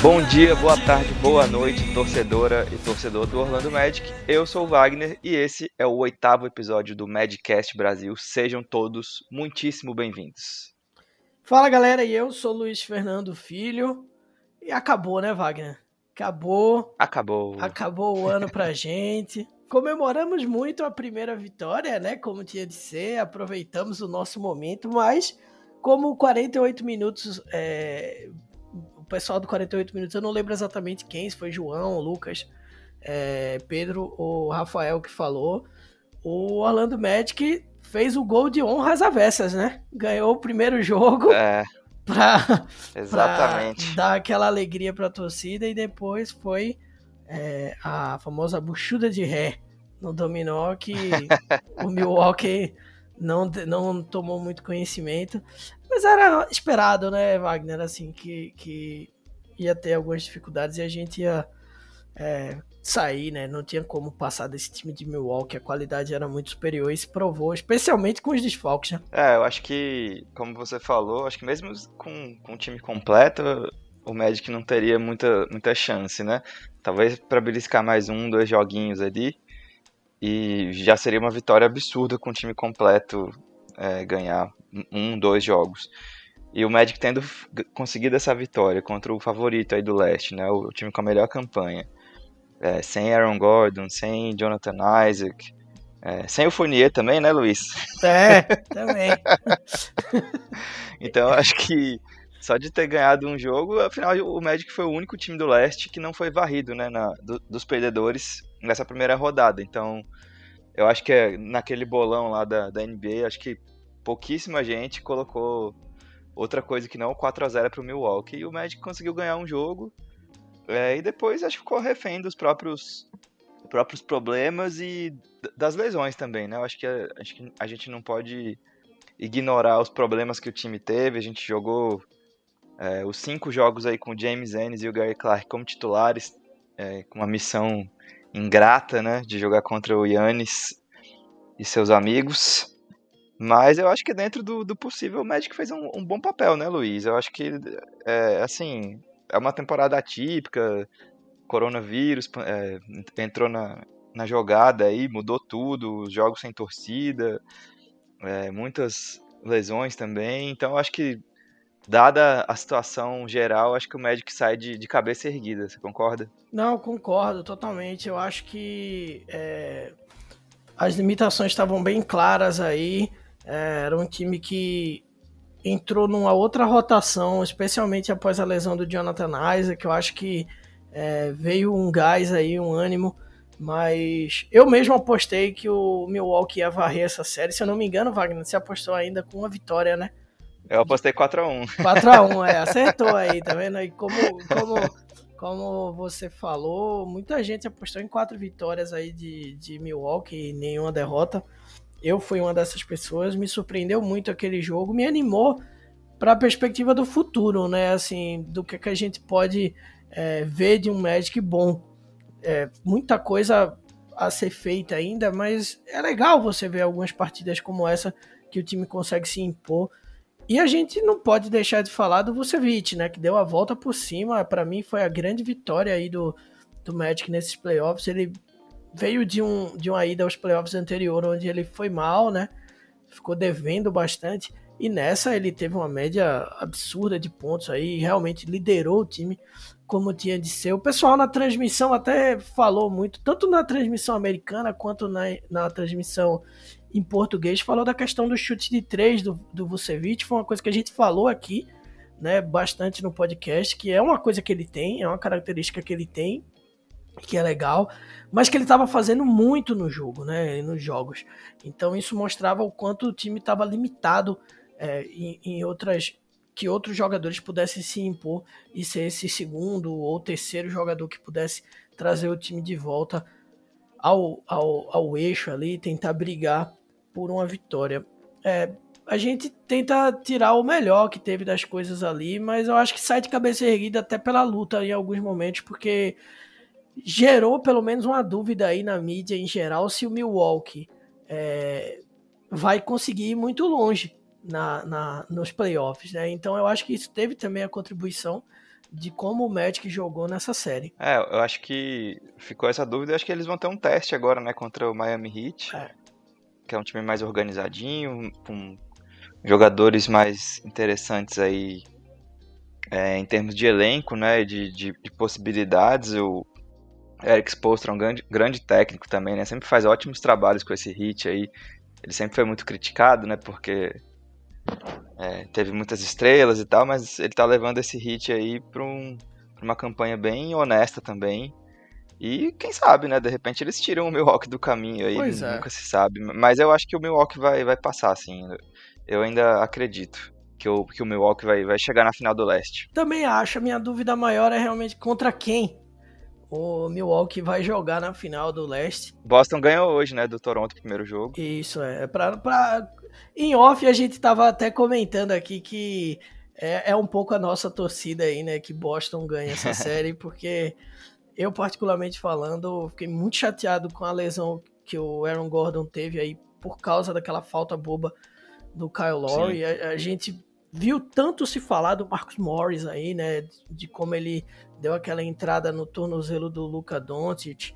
Bom dia, boa tarde, boa noite, torcedora e torcedor do Orlando Magic. Eu sou o Wagner e esse é o oitavo episódio do Madcast Brasil. Sejam todos muitíssimo bem-vindos. Fala galera, e eu sou Luiz Fernando Filho. E acabou, né, Wagner? Acabou. Acabou. Acabou o ano pra gente. Comemoramos muito a primeira vitória, né? Como tinha de ser, aproveitamos o nosso momento, mas como 48 minutos é, pessoal do 48 Minutos, eu não lembro exatamente quem, se foi João, Lucas, é, Pedro ou Rafael que falou. O Orlando Magic fez o gol de honras avessas, né? Ganhou o primeiro jogo. É. Pra, Exatamente. Pra dar aquela alegria pra torcida e depois foi é, a famosa buchuda de ré no dominó que o Milwaukee não, não tomou muito conhecimento. Mas era esperado, né, Wagner, assim, que, que ia ter algumas dificuldades e a gente ia é, sair, né? Não tinha como passar desse time de Milwaukee, a qualidade era muito superior e se provou, especialmente com os desfalques, né? É, eu acho que, como você falou, acho que mesmo com, com o time completo, o Magic não teria muita, muita chance, né? Talvez para beliscar mais um, dois joguinhos ali. E já seria uma vitória absurda com o time completo é, ganhar um, dois jogos. E o Magic tendo conseguido essa vitória contra o favorito aí do leste, né? O, time com a melhor campanha. É, sem Aaron Gordon, sem Jonathan Isaac, é, sem o Fournier também, né, Luiz? É, também. então acho que só de ter ganhado um jogo, afinal o Magic foi o único time do leste que não foi varrido, né, na, do, dos perdedores nessa primeira rodada. Então eu acho que é, naquele bolão lá da, da NBA, acho que pouquíssima gente colocou outra coisa que não 4 a 0 para o Milwaukee. E o Magic conseguiu ganhar um jogo. É, e depois acho que ficou refém dos próprios, próprios problemas e das lesões também, né? Eu acho que, a, acho que a gente não pode ignorar os problemas que o time teve. A gente jogou é, os cinco jogos aí com o James Ennis e o Gary Clark como titulares, é, com uma missão ingrata, né? De jogar contra o Yannis e seus amigos. Mas eu acho que dentro do, do possível o Magic fez um, um, bom papel, né, Luiz? Eu acho que, é, assim, é uma temporada atípica, coronavírus é, entrou na, na jogada aí, mudou tudo, os jogos sem torcida, é, muitas lesões também. Então acho que, dada a situação geral, acho que o Magic sai de, de cabeça erguida, você concorda? Não, concordo totalmente. Eu acho que é, as limitações estavam bem claras aí. É, era um time que entrou numa outra rotação, especialmente após a lesão do Jonathan Isaac, que eu acho que é, veio um gás aí, um ânimo, mas eu mesmo apostei que o Milwaukee ia varrer essa série, se eu não me engano, Wagner, você apostou ainda com uma vitória, né? Eu apostei 4x1. 4x1, é, acertou aí, tá vendo? E como, como, como você falou, muita gente apostou em quatro vitórias aí de, de Milwaukee e nenhuma derrota eu fui uma dessas pessoas, me surpreendeu muito aquele jogo, me animou para a perspectiva do futuro, né? Assim, do que, que a gente pode é, ver de um Magic bom. É, muita coisa a ser feita ainda, mas é legal você ver algumas partidas como essa que o time consegue se impor. E a gente não pode deixar de falar do Vucevic, né? Que deu a volta por cima. Para mim foi a grande vitória aí do, do Magic nesses playoffs. Ele veio de, um, de uma ida aos playoffs anterior, onde ele foi mal, né? Ficou devendo bastante. E nessa ele teve uma média absurda de pontos aí, realmente liderou o time como tinha de ser. O pessoal na transmissão até falou muito, tanto na transmissão americana quanto na, na transmissão em português, falou da questão do chute de três do, do Vucevic. Foi uma coisa que a gente falou aqui, né, bastante no podcast, que é uma coisa que ele tem, é uma característica que ele tem, que é legal, mas que ele estava fazendo muito no jogo, né, nos jogos. Então isso mostrava o quanto o time estava limitado é, em, em, outras que outros jogadores pudessem se impor e ser esse segundo ou terceiro jogador que pudesse trazer o time de volta ao, ao, ao eixo ali, tentar brigar por uma vitória. É, a gente tenta tirar o melhor que teve das coisas ali, mas eu acho que sai de cabeça erguida até pela luta em alguns momentos, porque gerou pelo menos uma dúvida aí na mídia em geral se o Milwaukee é, vai conseguir ir muito longe na, na, nos playoffs, né? Então eu acho que isso teve também a contribuição de como o Magic jogou nessa série. É, eu acho que ficou essa dúvida. Eu acho que eles vão ter um teste agora, né, contra o Miami Heat, é. que é um time mais organizadinho, com jogadores mais interessantes aí é, em termos de elenco, né, de, de, de possibilidades. O Eric Spoelstra é um grande, grande técnico também, né, sempre faz ótimos trabalhos com esse Heat aí. Ele sempre foi muito criticado, né, porque é, teve muitas estrelas e tal, mas ele tá levando esse hit aí pra, um, pra uma campanha bem honesta também. E quem sabe, né? De repente eles tiram o Milwaukee do caminho aí, pois é. nunca é. se sabe. Mas eu acho que o Milwaukee vai, vai passar, assim. Eu ainda acredito que o, que o Milwaukee vai, vai chegar na final do leste. Também acho, a minha dúvida maior é realmente contra quem o Milwaukee vai jogar na final do leste. Boston ganhou hoje, né, do Toronto, primeiro jogo. Isso, é. Pra, pra... Em off, a gente tava até comentando aqui que é, é um pouco a nossa torcida aí, né, que Boston ganha essa série, porque eu, particularmente falando, fiquei muito chateado com a lesão que o Aaron Gordon teve aí por causa daquela falta boba do Kyle Lowry. A, a, gente viu tanto se falar do Marcus Morris aí, né, de como ele deu aquela entrada no tornozelo do Luca Doncic.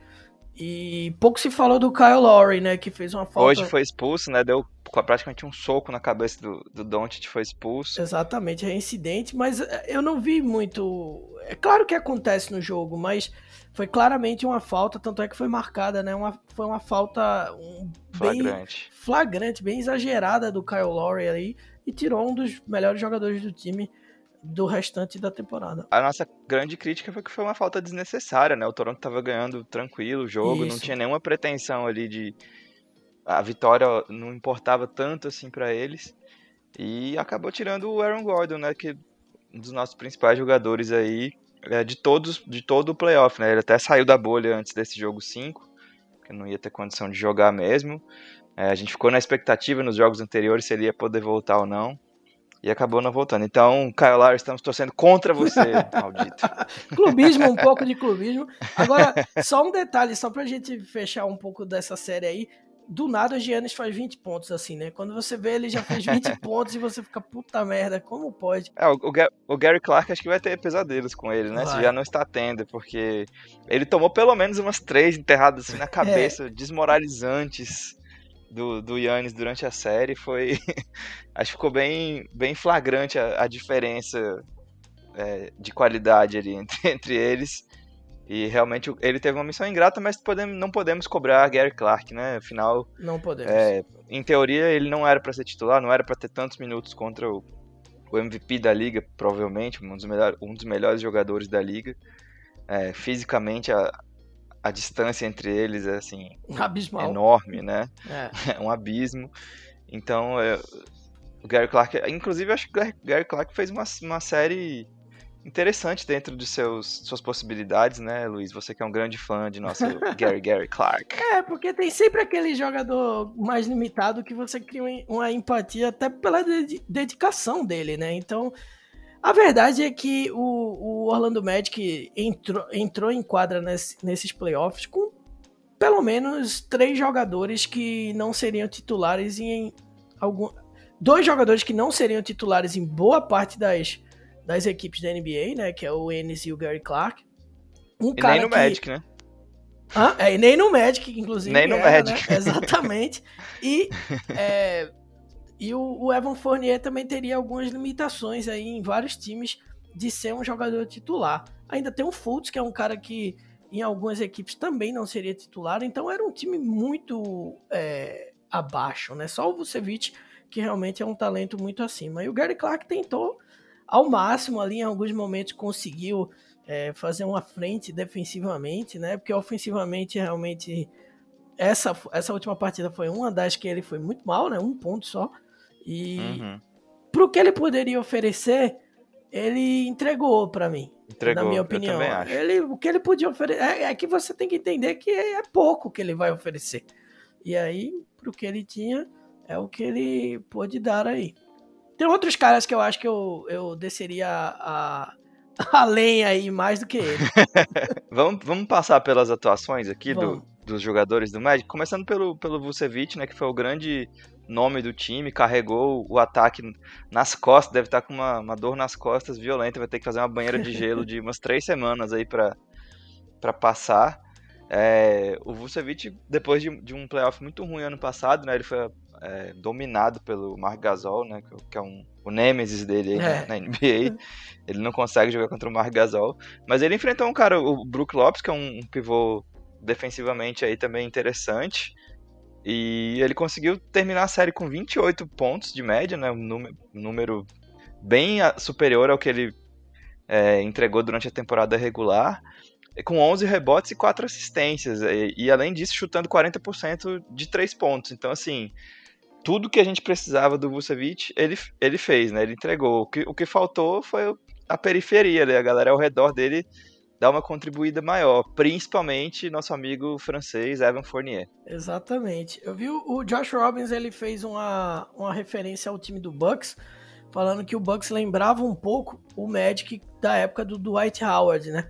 E pouco se falou do Kyle Lowry, né, que fez uma falta... Hoje foi expulso, né, deu praticamente um soco na cabeça do, do Doncic, foi expulso. Exatamente, é incidente, mas eh, eu não vi muito... É claro que acontece no jogo, mas foi claramente uma falta, tanto é que foi marcada, né, uma, foi uma falta um, flagrante. bem flagrante, bem exagerada do Kyle Lowry aí, e tirou um dos melhores jogadores do time do restante da temporada. A nossa grande crítica foi que foi uma falta desnecessária, né? O Toronto estava ganhando tranquilo o jogo, Isso. não tinha nenhuma pretensão ali de a vitória não importava tanto assim para eles. E acabou tirando o Aaron Gordon, né, que é um dos nossos principais jogadores aí é, de todos de todo o playoff, né? Ele até saiu da bolha antes desse jogo 5, que não ia ter condição de jogar mesmo. É, a gente ficou na expectativa nos jogos anteriores se ele ia poder voltar ou não e acabou não voltando. Então, Caio Lar, estamos torcendo contra você, maldito. clubismo, um pouco de clubismo. Agora, só um detalhe, só pra gente fechar um pouco dessa série aí. Do nada o Giannis faz 20 pontos, assim, né? Quando você vê ele já fez 20 pontos e você fica, puta merda, como pode? É, o, o, Gary Clark acho que vai ter pesadelos com ele, né? Vai. Se já não está tendo, porque ele tomou pelo menos umas três enterradas assim na cabeça, é. desmoralizantes do, do Yannis durante a série foi. acho que ficou bem, bem flagrante a, a diferença é, de qualidade ali entre, entre eles. E realmente ele teve uma missão ingrata, mas podemos, não podemos cobrar Gary Clark, né? Afinal. Não podemos. É, em teoria, ele não era para ser titular, não era para ter tantos minutos contra o, o MVP da liga, provavelmente, um dos, melhor, um dos melhores jogadores da liga. É, fisicamente, a, a distância entre eles é assim Abismal. enorme, né? É. é um abismo. Então, é, o Gary Clark, inclusive, eu acho que o Gary Clark fez uma, uma série interessante dentro de seus, suas possibilidades, né, Luiz? Você que é um grande fã de nosso Gary Gary Clark. É, porque tem sempre aquele jogador mais limitado que você cria uma empatia até pela dedicação dele, né? Então, a verdade é que o, o Orlando Magic entrou, entrou em quadra nesse, nesses playoffs com pelo menos três jogadores que não seriam titulares em algum. Dois jogadores que não seriam titulares em boa parte das, das equipes da NBA, né? Que é o Ennis e o Gary Clark. Um e cara nem no que... Magic, né? Ah, é, e nem no Magic, inclusive. Nem no era, Magic. Né? Exatamente. E é, e o, o, Evan Fournier também teria algumas limitações aí em vários times de ser um jogador titular. Ainda tem o Fultz, que é um cara que em algumas equipes também não seria titular, então era um time muito é, abaixo, né? Só o Vucevic, que realmente é um talento muito acima. E o Gary Clark tentou ao máximo ali, em alguns momentos conseguiu é, fazer uma frente defensivamente, né? Porque ofensivamente realmente essa, essa última partida foi uma das que ele foi muito mal, né? Um ponto só. E uhum. pro que ele poderia oferecer, ele entregou para mim. Entregou, na minha opinião. Ele, o que ele podia oferecer. É, é, que você tem que entender que é pouco que ele vai oferecer. E aí, pro que ele tinha, é o que ele pôde dar aí. Tem outros caras que eu acho que eu, eu desceria a, a lenha aí mais do que ele. vamos, vamos passar pelas atuações aqui do, dos jogadores do Magic, começando pelo, pelo Vucevic, né, que foi o grande nome do time, carregou o ataque nas costas, deve estar com uma, uma dor nas costas violenta, vai ter que fazer uma banheira de gelo de umas três semanas aí para passar. É, o Vucevic, depois de, de, um playoff muito ruim ano passado, né, ele foi é, dominado pelo Mark Gasol, né, que é um, o Nemesis dele é. na, NBA. Ele não consegue jogar contra o Mark Gasol. Mas ele enfrentou um cara, o Brook Lopes, que é um, um pivô defensivamente aí também interessante. E ele conseguiu terminar a série com 28 pontos de média, né? Um número, um número bem superior ao que ele é, entregou durante a temporada regular, com 11 rebotes e 4 assistências. E, e além disso, chutando 40% de 3 pontos. Então, assim, tudo que a gente precisava do Vucevic, ele, ele fez, né? Ele entregou. O que, o que faltou foi a periferia, né? A galera ao redor dele dar uma contribuída maior, principalmente nosso amigo francês Evan Fournier. Exatamente. Eu vi o Josh Robbins, ele fez uma, uma referência ao time do Bucks, falando que o Bucks lembrava um pouco o Magic da época do Dwight Howard, né?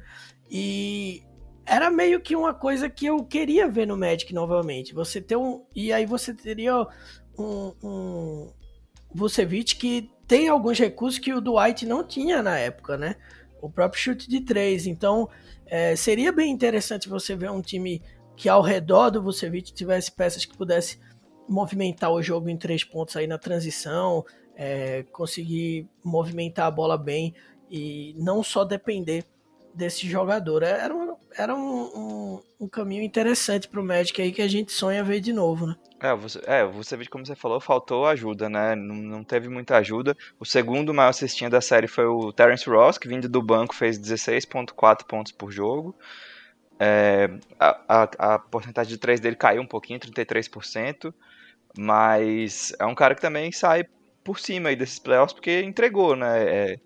E era meio que uma coisa que eu queria ver no Magic novamente. Você ter um. E aí você teria um, um Vucevic que tem alguns recursos que o Dwight não tinha na época, né? o próprio chute de três. Então, é, seria bem interessante você ver um time que ao redor do Vucevic tivesse peças que pudesse movimentar o jogo em três pontos aí na transição, é, conseguir movimentar a bola bem e não só depender desse jogador. Era, uma, era um, um, um caminho interessante para o Magic aí que a gente sonha ver de novo, né? É, você, é, você vê como você falou, faltou ajuda, né? Não, não teve muita ajuda. O segundo maior cestinha da série foi o Terence Ross, que vindo do banco fez 16.4 pontos por jogo. É, a, a, a, porcentagem de 3 dele caiu um pouquinho, 33%, mas é um cara que também sai por cima aí desses playoffs porque entregou, né? É,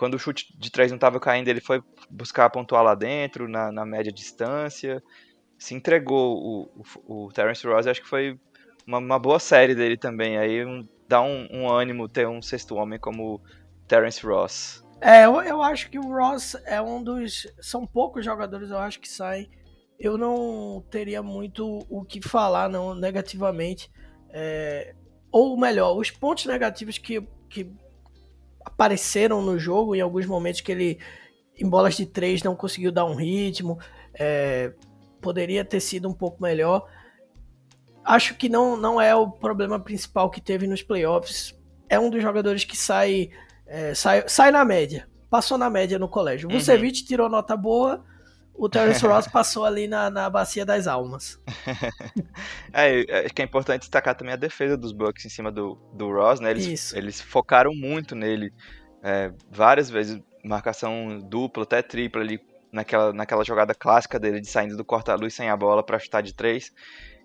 quando o chute de 3 não estava caindo, ele foi buscar pontuar lá dentro, na, na média distância. Se entregou o, o, o Terence Ross, acho que foi uma, uma boa série dele também. Aí um, dá um, um, ânimo ter um sexto homem como Terence Ross. É, eu, eu acho que o Ross é um dos. São poucos jogadores, eu acho, que saem. Eu não teria muito o que falar não negativamente. É, ou melhor, os pontos negativos que, que apareceram no jogo em alguns momentos que ele, em bolas de três, não conseguiu dar um ritmo. É, poderia ter sido um pouco melhor acho que não, não é o problema principal que teve nos playoffs. É um dos jogadores que sai, é, sai, sai na média. Passou na média no colégio. O uhum. Vucevic tirou nota boa, o Terence Ross passou ali na, na bacia das almas. é, acho que é importante destacar também a defesa dos Bucks em cima do, do Ross, né? Eles, Isso. eles focaram muito nele é, várias vezes, marcação dupla, até tripla ali, naquela, naquela jogada clássica dele de saindo do corta-luz sem a bola para chutar de três.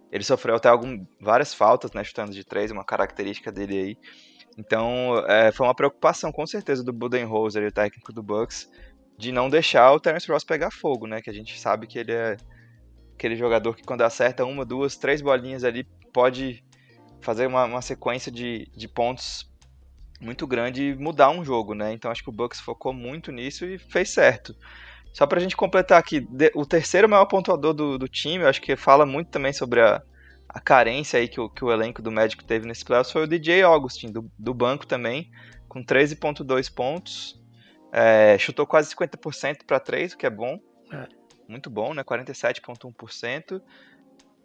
Ele sofreu até algum, várias faltas, né, chutando de três, uma característica dele aí. Então, é, foi uma preocupação, com certeza, do Budenholzer, o técnico do Bucks, de não deixar o Terence Ross pegar fogo, né? Que a gente sabe que ele é aquele jogador que quando acerta uma, duas, três bolinhas ali, pode fazer uma, uma sequência de, de pontos muito grande e mudar um jogo, né? Então acho que o Bucks focou muito nisso e fez certo. Só pra gente completar aqui, o terceiro maior pontuador do, do time, eu acho que fala muito também sobre a, a carência aí que o, que o elenco do Médico teve nesse playoffs foi o DJ Augustin, do, do banco também, com 13.2 pontos. É, chutou quase 50% para 3, o que é bom. É. Muito bom, né? 47.1%.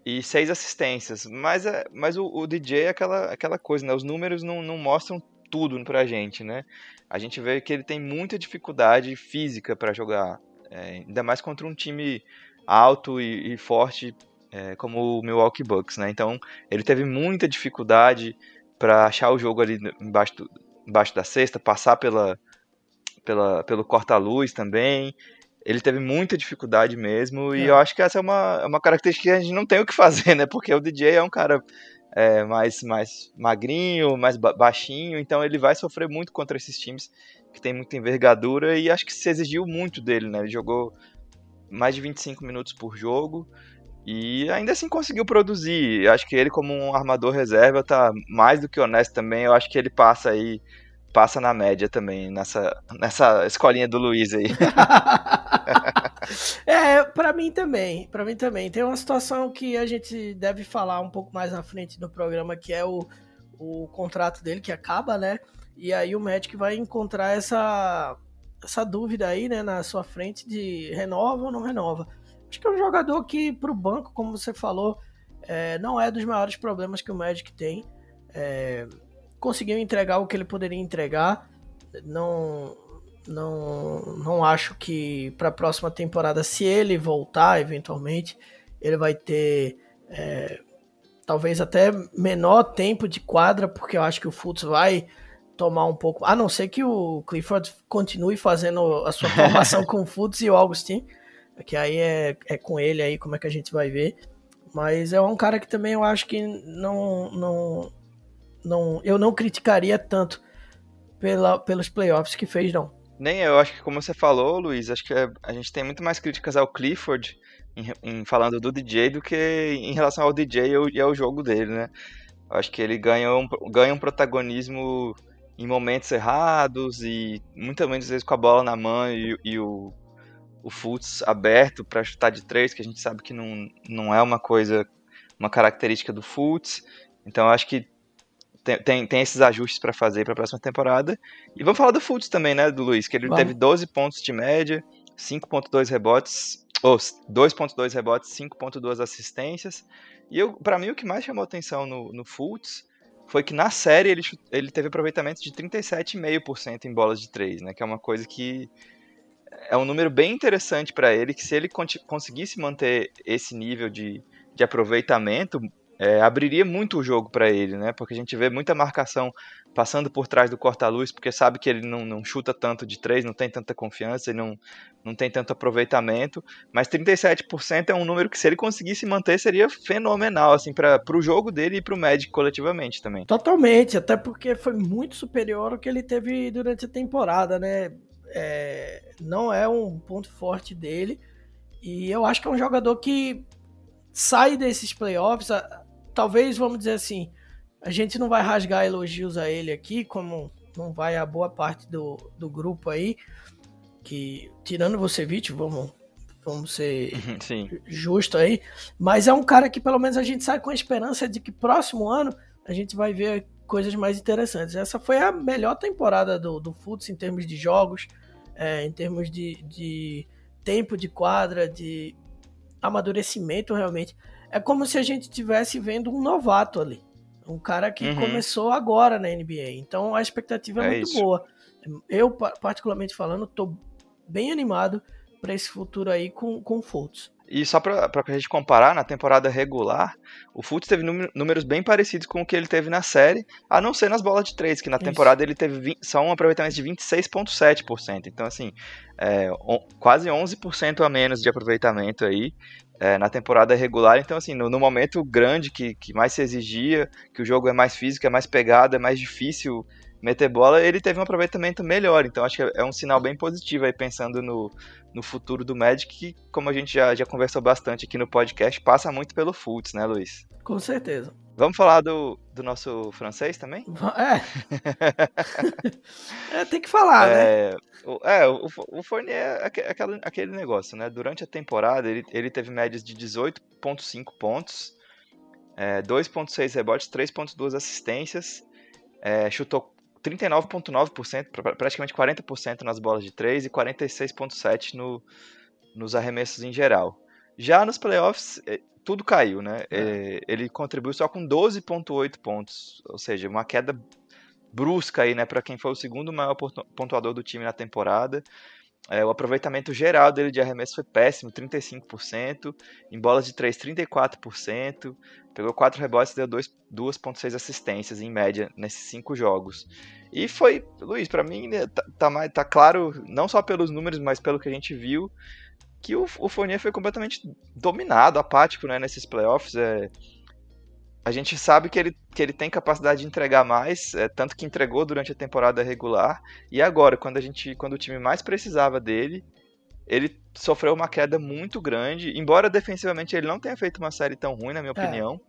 E seis assistências. Mas, é, mas o, o, DJ é aquela, aquela coisa, né? Os números não, não mostram tudo pra gente, né? A gente vê que ele tem muita dificuldade física para jogar é, ainda mais contra um time alto e, e forte é, como o Milwaukee Bucks, né? Então ele teve muita dificuldade para achar o jogo ali embaixo, do, embaixo da cesta, passar pela, pela, pelo corta-luz também. Ele teve muita dificuldade mesmo, é. e eu acho que essa é uma, é uma característica que a gente não tem o que fazer, né? Porque o DJ é um cara é, mais, mais magrinho, mais baixinho, então ele vai sofrer muito contra esses times que tem muita envergadura e acho que se exigiu muito dele, né? Ele jogou mais de 25 minutos por jogo e ainda assim conseguiu produzir. Acho que ele como um armador reserva tá mais do que honesto também. Eu acho que ele passa aí passa na média também nessa nessa escolinha do Luiz aí. é, para mim também, para mim também. Tem uma situação que a gente deve falar um pouco mais na frente do programa, que é o, o contrato dele que acaba, né? E aí o Magic vai encontrar essa essa dúvida aí, né, na sua frente de renova ou não renova. Acho que é um jogador que pro banco, como você falou, é, não é dos maiores problemas que o Magic tem. É, conseguiu entregar o que ele poderia entregar. Não, não, não acho que para a próxima temporada, se ele voltar eventualmente, ele vai ter é, talvez até menor tempo de quadra, porque eu acho que o Fultz vai tomar um pouco. A não ser que o Clifford continue fazendo a sua formação com o Fultz e o Augustin, que aí é, é com ele aí como é que a gente vai ver. Mas é um cara que também eu acho que não, não, não eu não criticaria tanto pela, pelos playoffs que fez, não. Nem eu, acho que como você falou, Luiz, acho que a gente tem muito mais críticas ao Clifford em, em falando do DJ do que em relação ao DJ e ao jogo dele, né? Acho que ele ganha um, ganha um protagonismo em momentos errados e muitas vezes com a bola na mão e, e o, o Fultz aberto para chutar de três, que a gente sabe que não, não é uma coisa, uma característica do Fultz. Então acho que tem, tem, tem esses ajustes para fazer para a próxima temporada. E vamos falar do Fultz também, né, do Luiz, que ele teve 12 pontos de média, 5.2 rebotes, ou 2.2 rebotes, 5.2 assistências. E para mim o que mais chamou atenção no, no Fultz foi que na série ele, ele teve aproveitamento de 37,5% em bolas de 3, né, que é uma coisa que é um número bem interessante para ele, que se ele conseguisse manter esse nível de, de aproveitamento, é, abriria muito o jogo para ele, né? Porque a gente vê muita marcação passando por trás do corta-luz, porque sabe que ele não, não, chuta tanto de três, não tem tanta confiança, ele não, não tem tanto aproveitamento, mas 37% é um número que se ele conseguisse manter seria fenomenal, assim, para o jogo dele e para o Magic coletivamente também. Totalmente, até porque foi muito superior ao que ele teve durante a temporada, né? É, não é um ponto forte dele, e eu acho que é um jogador que sai desses playoffs, talvez, vamos dizer assim, a gente não vai rasgar elogios a ele aqui, como não vai a boa parte do, do grupo aí, que tirando você, Vucevic, vamos, vamos ser Sim. justo aí, mas é um cara que pelo menos a gente sai com a esperança de que próximo ano a gente vai ver coisas mais interessantes. Essa foi a melhor temporada do, do Futs em termos de jogos, é, em termos de, de tempo de quadra, de amadurecimento realmente. É como se a gente estivesse vendo um novato ali. Um cara que uhum. começou agora na NBA. Então a expectativa é, é muito isso. boa. Eu, particularmente falando, tô bem animado para esse futuro aí com, com o Fultz. E só para a gente comparar, na temporada regular, o Fultz teve números bem parecidos com o que ele teve na série, a não ser nas bolas de três, que na temporada Isso. ele teve 20, só um aproveitamento de 26,7%. Então, assim, é, on, quase 11% a menos de aproveitamento aí é, na temporada regular. Então, assim, no, no, momento grande que, que mais se exigia, que o jogo é mais físico, é mais pegado, é mais difícil meter bola, ele teve um aproveitamento melhor. Então, acho que é um sinal bem positivo aí, pensando no, no futuro do Magic, que, como a gente já, já conversou bastante aqui no podcast, passa muito pelo Fultz, né, Luiz? Com certeza. Vamos falar do, do nosso francês também? É. é tem que falar, é, né? O, é, o, o Fournier é aquele, aquele negócio, né? Durante a temporada, ele, ele teve médias de 18,5 pontos, é, 2,6 rebotes, 3,2 assistências, é, chutou 39,9%, praticamente 40% nas bolas de 3 e 46,7% no, nos arremessos em geral. Já nos playoffs, é, tudo caiu, né? É. é. ele contribuiu só com 12,8 pontos, ou seja, uma queda brusca aí, né, para quem foi o segundo maior pontuador do time na temporada. É, o aproveitamento geral dele de arremesso foi péssimo, 35%, em bolas de 3, 34%, pegou 4 rebotes e deu 2,6 assistências em média nesses 5 jogos. E foi, Luiz, para mim né, tá, tá, tá, claro, não só pelos números, mas pelo que a gente viu, que o, o Fournier foi completamente dominado, apático né, nesses playoffs. É, a gente sabe que ele, que ele tem capacidade de entregar mais, é, tanto que entregou durante a temporada regular. E agora, quando a gente, quando o time mais precisava dele, ele sofreu uma queda muito grande. Embora defensivamente ele não tenha feito uma série tão ruim, na minha é. opinião.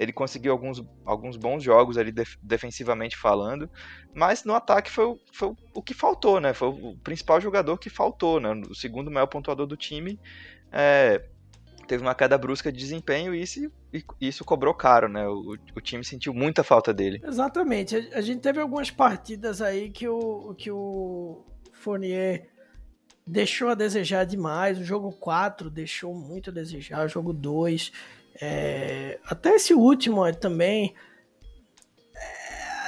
ele conseguiu alguns, alguns bons jogos ali def, defensivamente falando, mas no ataque foi, foi o que faltou, né? Foi o principal jogador que faltou, né? O segundo maior pontuador do time é, teve uma queda brusca de desempenho e isso, isso cobrou caro, né? O, o time sentiu muita falta dele. Exatamente. A, a, gente teve algumas partidas aí que o, que o Fournier deixou a desejar demais. O jogo 4 deixou muito a desejar. O jogo 2. É, até esse último também.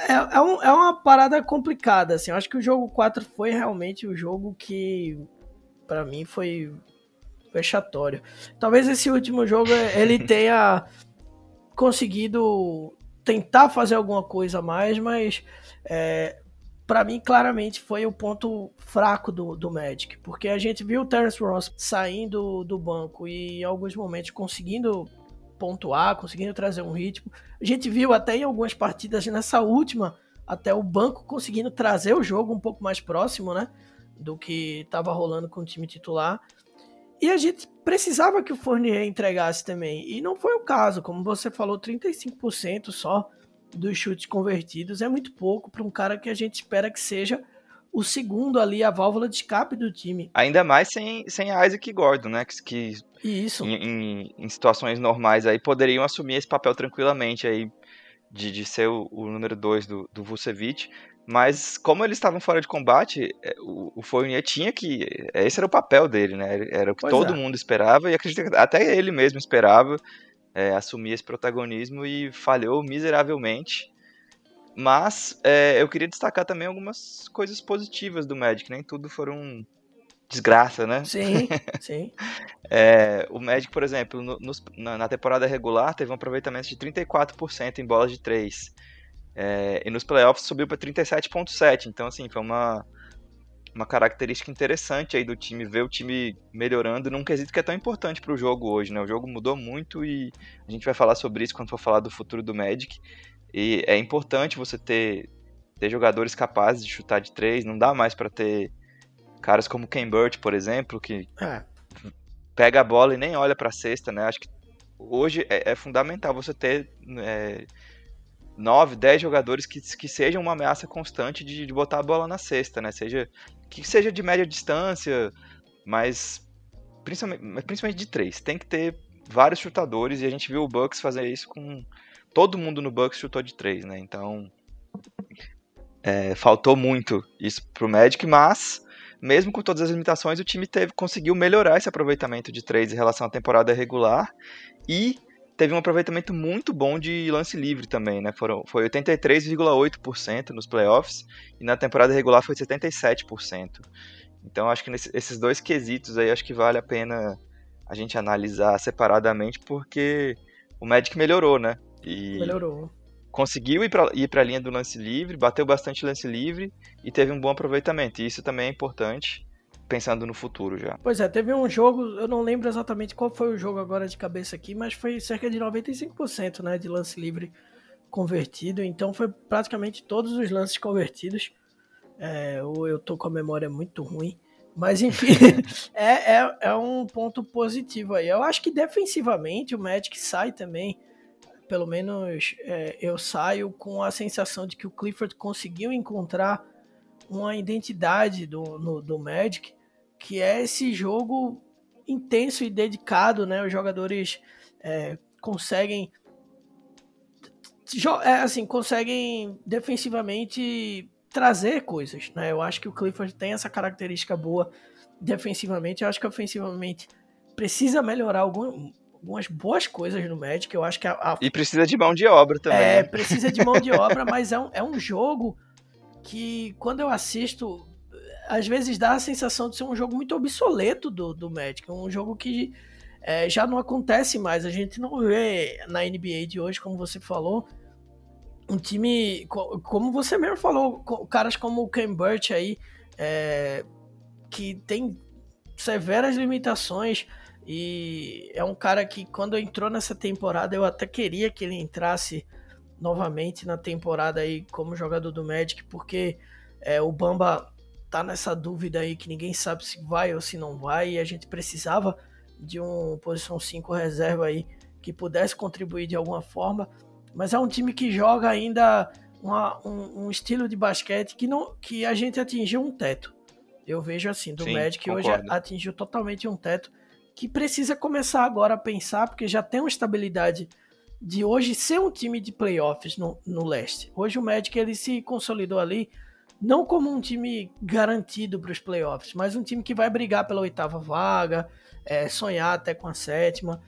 É, é, um, é, uma parada complicada. Assim. Eu acho que o jogo 4 foi realmente o jogo que, para mim, foi vexatório. Talvez esse último jogo ele tenha conseguido tentar fazer alguma coisa a mais, mas é, para mim claramente foi o ponto fraco do, do Magic, porque a gente viu o Terence Ross saindo do banco e em alguns momentos conseguindo pontuar, conseguindo trazer um ritmo. A gente viu até em algumas partidas nessa última até o banco conseguindo trazer o jogo um pouco mais próximo, né, do que estava rolando com o time titular. E a gente precisava que o Fournier entregasse também. E não foi o caso. Como você falou, 35% só dos chutes convertidos é muito pouco para um cara que a gente espera que seja o segundo ali, a válvula de escape do time. Ainda mais sem, sem Isaac Gordon, né? Que, Isso. Em, em, em, situações normais aí poderiam assumir esse papel tranquilamente aí de, de ser o, o número 2 do, do Vucevic. Mas como eles estavam fora de combate, é, o, o Fournier tinha que. Esse era o papel dele, né? Era o que pois todo é. mundo esperava, e acredito que até ele mesmo esperava é, assumir esse protagonismo e falhou miseravelmente. Mas é, eu queria destacar também algumas coisas positivas do Magic, nem tudo foram desgraça, né? Sim, sim. é, o Magic, por exemplo, no, no, na temporada regular teve um aproveitamento de 34% em bolas de 3. É, e nos playoffs subiu para 37,7. Então, assim, foi uma, uma característica interessante aí do time, ver o time melhorando num quesito que é tão importante para o jogo hoje, né? O jogo mudou muito e a gente vai falar sobre isso quando for falar do futuro do Magic. E é importante você ter, ter jogadores capazes de chutar de três, não dá mais para ter caras como Ken Burt, por exemplo, que é. pega a bola e nem olha para a cesta, né? Acho que hoje é, é fundamental você ter é, 9, 10 jogadores que, que sejam uma ameaça constante de, de botar a bola na cesta, né? Seja, que seja de média distância, mas principalmente, principalmente de três. Tem que ter vários chutadores e a gente viu o Bucks fazer isso com todo mundo no Bucks chutou de três, né? Então é, faltou muito isso pro Magic, mas mesmo com todas as limitações, o time teve conseguiu melhorar esse aproveitamento de três em relação à temporada regular e teve um aproveitamento muito bom de lance livre também, né? Foram, foi 83,8% nos playoffs e na temporada regular foi 77%. Então acho que nesses esses dois quesitos aí acho que vale a pena a gente analisar separadamente porque o Magic melhorou, né? E melhorou. Conseguiu ir para ir a linha do lance livre, bateu bastante lance livre e teve um bom aproveitamento. E isso também é importante pensando no futuro já. Pois é, teve um jogo, eu não lembro exatamente qual foi o jogo agora de cabeça aqui, mas foi cerca de 95% né, de lance livre convertido, então foi praticamente todos os lances convertidos. É, ou eu tô com a memória muito ruim, mas enfim, é, é, é um ponto positivo aí. Eu acho que defensivamente o Magic sai também, pelo menos é, eu saio com a sensação de que o Clifford conseguiu encontrar uma identidade do, no, do Magic, que é esse jogo intenso e dedicado, né? Os jogadores é, conseguem é, assim, conseguem defensivamente trazer coisas, né? Eu acho que o Clifford tem essa característica boa defensivamente, eu acho que ofensivamente precisa melhorar algum, algumas boas coisas no Magic, eu acho que a, a... E precisa de mão de obra também. É, né? precisa de mão de obra, mas é um, é um jogo que quando eu assisto, às vezes dá a sensação de ser um jogo muito obsoleto do, do Magic, um jogo que é, já não acontece mais. A gente não vê na NBA de hoje, como você falou, um time, como você mesmo falou, caras como o Ken Burt aí, é, que tem severas limitações e é um cara que quando entrou nessa temporada eu até queria que ele entrasse novamente na temporada aí como jogador do Magic, porque é, o Bamba tá nessa dúvida aí que ninguém sabe se vai ou se não vai, e a gente precisava de um posição 5 reserva aí que pudesse contribuir de alguma forma. mas é um time que joga ainda uma, um, um, estilo de basquete que, não, que a gente atingiu um teto. Eu vejo assim, do Sim, Magic hoje atingiu totalmente um teto que precisa começar agora a pensar, porque já tem uma estabilidade de hoje ser um time de playoffs no, no leste. Hoje o Magic ele se consolidou ali não como um time garantido para os playoffs, mas um time que vai brigar pela oitava vaga, é, sonhar até com a sétima.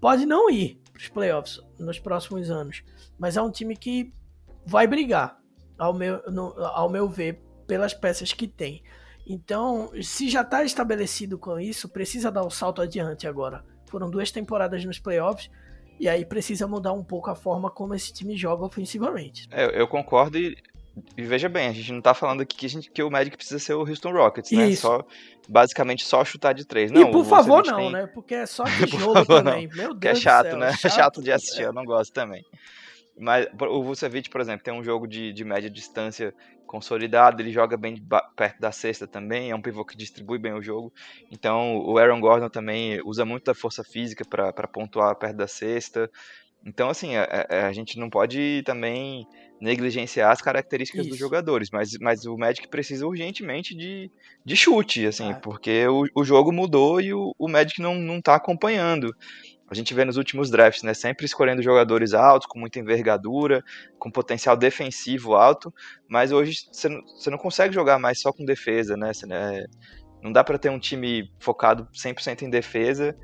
Pode não ir para os playoffs nos próximos anos, mas é um time que vai brigar, ao meu, no, ao meu ver, pelas peças que tem. Então, se já está estabelecido com isso, precisa dar um salto adiante agora. Foram duas temporadas nos playoffs e aí precisa mudar um pouco a forma como esse time joga ofensivamente. É, eu concordo e, e, veja bem, a gente não está falando aqui que, gente, que, o Magic precisa ser o Houston Rockets, né? Isso. Só, basicamente só chutar de três. Não, e por favor não, tem... né? Porque é só de jogo também. Não. Meu é Deus é chato, céu, né? É chato, chato de assistir, eu não gosto também. Mas o Vucevic, por exemplo, tem um jogo de, de média distância consolidado, ele joga bem perto da cesta também, é um pivô que distribui bem o jogo. Então o Aaron Gordon também usa muito da força física para pontuar perto da cesta. Então, assim, a, a, a, gente não pode também negligenciar as características Isso. dos jogadores, mas, mas o Magic precisa urgentemente de, de chute, assim, ah. porque o, o jogo mudou e o, o Magic não, não tá acompanhando a gente vê nos últimos drafts, né? Sempre escolhendo jogadores altos, com muita envergadura, com potencial defensivo alto, mas hoje você não, você não consegue jogar mais só com defesa, né? Você, né não dá para ter um time focado 100% em defesa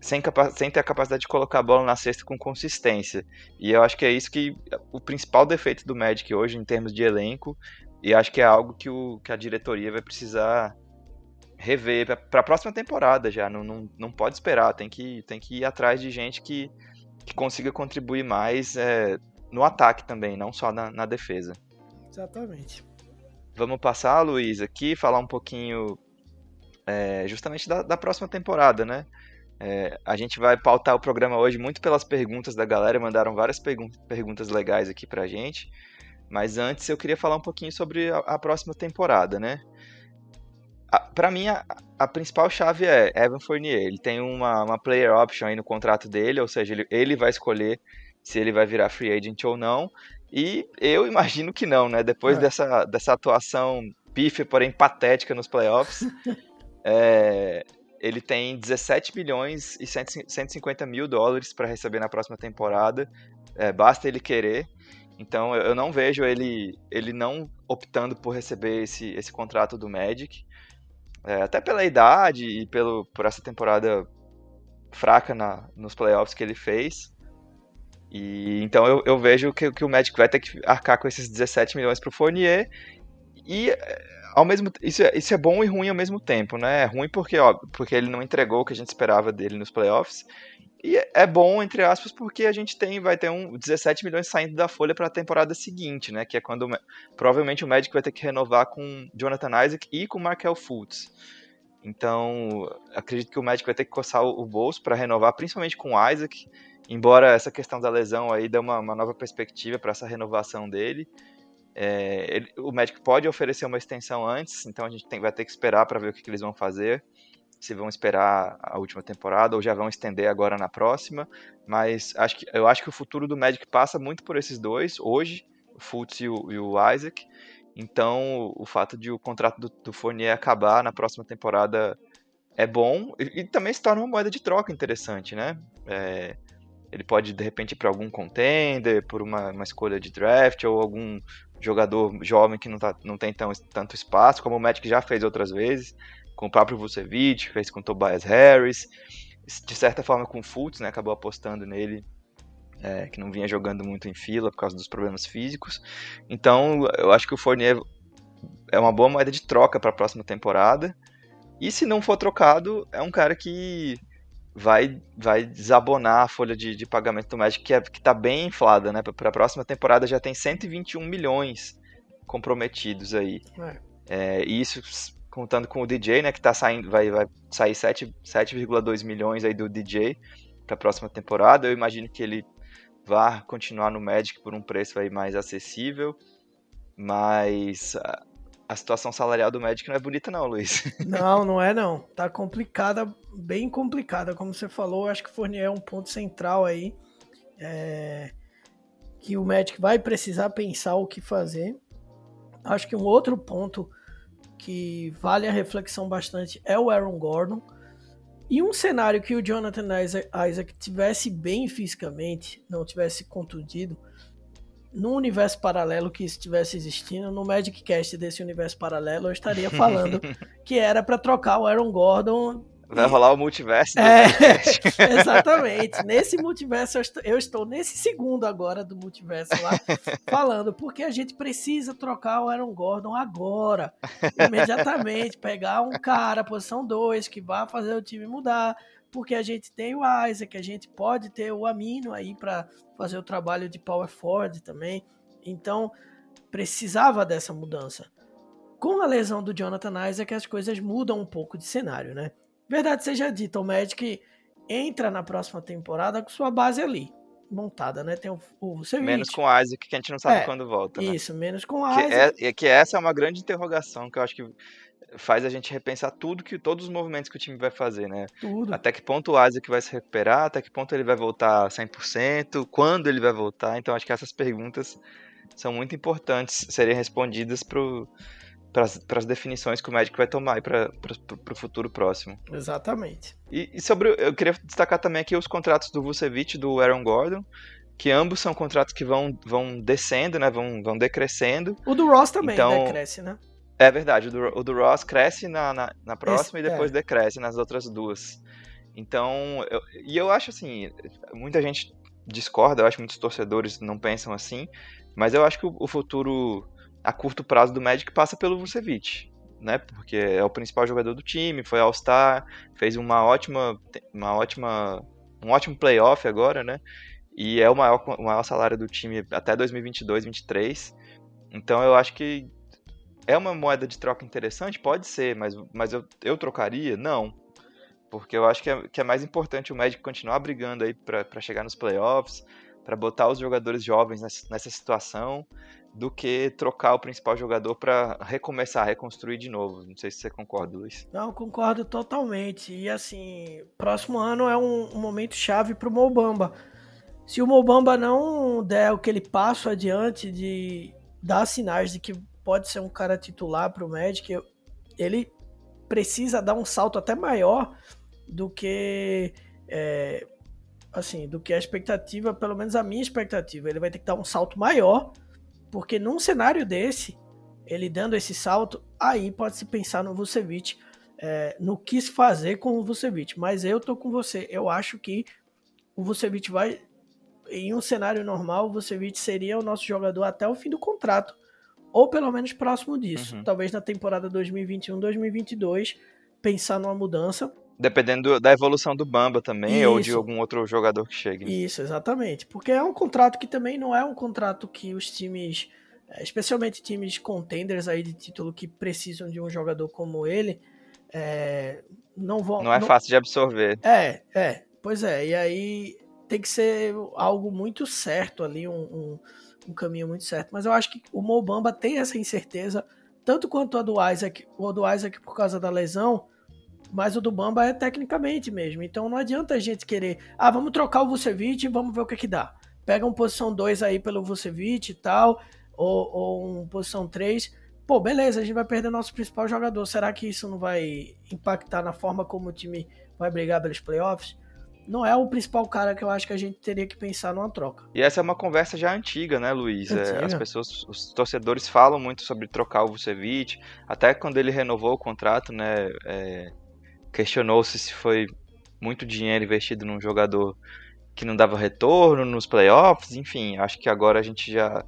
sem, sem, ter a capacidade de colocar a bola na cesta com consistência. E eu acho que é isso que o principal defeito do Magic hoje em termos de elenco, e acho que é algo que, o, que a diretoria vai precisar rever para a próxima temporada já. Não, não, não pode esperar, tem que, tem que ir atrás de gente que, que consiga contribuir mais é, no ataque também, não só na, na defesa. Exatamente. Vamos passar, Luiz, aqui falar um pouquinho é, justamente da, da próxima temporada, né? É, a gente vai pautar o programa hoje muito pelas perguntas da galera, mandaram várias pergun perguntas legais aqui pra gente. Mas antes eu queria falar um pouquinho sobre a, a próxima temporada, né? para mim, a, a, principal chave é Evan Fournier. Ele tem uma, uma player option aí no contrato dele, ou seja, ele, ele vai escolher se ele vai virar free agent ou não. E eu imagino que não, né? Depois é. dessa, dessa atuação pífia, porém patética nos playoffs, é, ele tem 17 milhões e 150 mil dólares para receber na próxima temporada. É, basta ele querer. Então eu não vejo ele, ele não optando por receber esse, esse contrato do Magic. É, até pela idade e pelo, por essa temporada fraca na, nos playoffs que ele fez. E então eu, eu vejo que, que o Magic vai ter que arcar com esses 17 milhões para o Fournier. E ao mesmo isso é, isso é bom e ruim ao mesmo tempo, né? É ruim porque, ó, porque ele não entregou o que a gente esperava dele nos playoffs. E é bom, entre aspas, porque a gente tem, vai ter um 17 milhões saindo da folha para a temporada seguinte, né? Que é quando provavelmente o Magic vai ter que renovar com Jonathan Isaac e com Markel Fultz. Então, acredito que o Magic vai ter que coçar o bolso para renovar, principalmente com Isaac. Embora essa questão da lesão aí dê uma, uma nova perspectiva para essa renovação dele. É, ele, o Magic pode oferecer uma extensão antes, então a gente tem, vai ter que esperar para ver o que, que eles vão fazer se vão esperar a última temporada ou já vão estender agora na próxima. Mas acho que, eu acho que o futuro do Magic passa muito por esses dois, hoje, o Fultz e o, e o Isaac. Então, o fato de o contrato do, do Fournier acabar na próxima temporada é bom e, e também se torna uma moeda de troca interessante, né? É, ele pode, de repente, ir para algum contender, por uma, uma escolha de draft ou algum jogador jovem que não, tá, não tem tão, tanto espaço, como o Magic já fez outras vezes com o próprio Vucevic, fez com o Tobias Harris, de certa forma com o Fultz, né, acabou apostando nele, é, que não vinha jogando muito em fila por causa dos problemas físicos. Então, eu acho que o Fournier é uma boa moeda de troca para a próxima temporada. E se não for trocado, é um cara que vai, vai desabonar a folha de, de pagamento do Magic, que é, está bem inflada, né? Para a próxima temporada já tem 121 milhões comprometidos aí. É. É, e isso contando com o DJ, né, que tá saindo, vai, vai sair 7,2 milhões aí do DJ para a próxima temporada. Eu imagino que ele vá continuar no Magic por um preço aí mais acessível, mas a, situação salarial do Magic não é bonita não, Luiz. Não, não é não. Tá complicada, bem complicada, como você falou. Acho que Fournier é um ponto central aí. É... que o Magic vai precisar pensar o que fazer. Acho que um outro ponto que vale a reflexão bastante é o Aaron Gordon. E um cenário que o Jonathan Isaac tivesse bem fisicamente, não tivesse contundido, no universo paralelo que estivesse existindo, no Magic Cast desse universo paralelo, eu estaria falando que era para trocar o Aaron Gordon Vai rolar o multiverso. É, exatamente. Nesse multiverso, eu estou, eu estou, nesse segundo agora do multiverso lá, falando, porque a gente precisa trocar o Aaron Gordon agora, imediatamente, pegar um cara, posição 2, que vai fazer o time mudar, porque a gente tem o Isaac, a gente pode ter o Amino aí para fazer o trabalho de power forward também. Então, precisava dessa mudança. Com a lesão do Jonathan Isaac, as coisas mudam um pouco de cenário, né? Verdade seja dita, o Magic entra na próxima temporada com sua base ali, montada, né? Tem o, o Menos com o Isaac, que a gente não sabe é, quando volta. Né? Isso, menos com o Isaac. Que, é, que essa é uma grande interrogação que eu acho que faz a gente repensar tudo que todos os movimentos que o time vai fazer, né? Tudo. Até que ponto o Isaac vai se recuperar, até que ponto ele vai voltar 100%, quando ele vai voltar. Então acho que essas perguntas são muito importantes serem respondidas para as definições que o Magic vai tomar para o futuro próximo. Exatamente. E, e, sobre, eu queria destacar também aqui os contratos do Vucevic e do Aaron Gordon, que ambos são contratos que vão, vão descendo, né, vão, vão decrescendo. O do Ross também então, decresce, né? É verdade, o do, o do Ross cresce na, na, na próxima Esse, e depois é. decresce nas outras duas. Então, eu, e eu acho assim, muita gente discorda, eu acho que muitos torcedores não pensam assim, mas eu acho que o, o futuro a curto prazo do Magic passa pelo Vucevic, né? Porque é o principal jogador do time, foi All-Star, fez uma ótima, uma ótima, um ótimo playoff agora, né? E é o maior, o maior salário do time até 2022, 2023. Então eu acho que é uma moeda de troca interessante, pode ser, mas, mas eu, eu trocaria? Não. Porque eu acho que é, que é mais importante o Magic continuar brigando aí para chegar nos playoffs, para botar os jogadores jovens nessa, situação do que trocar o principal jogador para recomeçar, reconstruir de novo. Não sei se você concorda, Luiz. Não, concordo totalmente. E assim, próximo ano é um, um momento chave para o Mobamba. Se o Mobamba não der aquele passo adiante de dar sinais de que pode ser um cara titular para o Magic, ele precisa dar um salto até maior do que é, assim, do que a expectativa, pelo menos a minha expectativa. Ele vai ter que dar um salto maior porque num cenário desse, ele dando esse salto, aí pode se pensar no Vucevic, é, no que se fazer com o Vucevic. Mas eu tô com você. Eu acho que o Vucevic vai. Em um cenário normal, o Vucevic seria o nosso jogador até o fim do contrato. Ou pelo menos próximo disso. Uhum. Talvez na temporada 2021-2022, pensar numa mudança. Dependendo da evolução do Bamba também, Isso. ou de algum outro jogador que chegue. Isso, exatamente. Porque é um contrato que também não é um contrato que os times, é, especialmente times contenders aí de título que precisam de um jogador como ele, é, não vão. Não é não... fácil de absorver. É, é. Pois é. E aí tem que ser algo muito certo ali, um, um, um caminho muito certo. Mas eu acho que o Mobamba tem essa incerteza, tanto quanto a do Isaac, ou do Isaac por causa da lesão mas o do Bamba é tecnicamente mesmo. Então não adianta a gente querer, ah, vamos trocar o Vucevic e vamos ver o que que dá. Pega um posição 2 aí pelo Vucevic e tal, ou, ou um posição 3. Pô, beleza, a gente vai perder nosso principal jogador. Será que isso não vai impactar na forma como o time vai brigar pelos playoffs? Não é o principal cara que eu acho que a gente teria que pensar numa troca. E essa é uma conversa já antiga, né, Luiz? É, as pessoas, os torcedores falam muito sobre trocar o Vucevic. Até quando ele renovou o contrato, né? É questionou-se se foi muito dinheiro investido num jogador que não dava retorno nos playoffs, enfim, acho que agora a gente já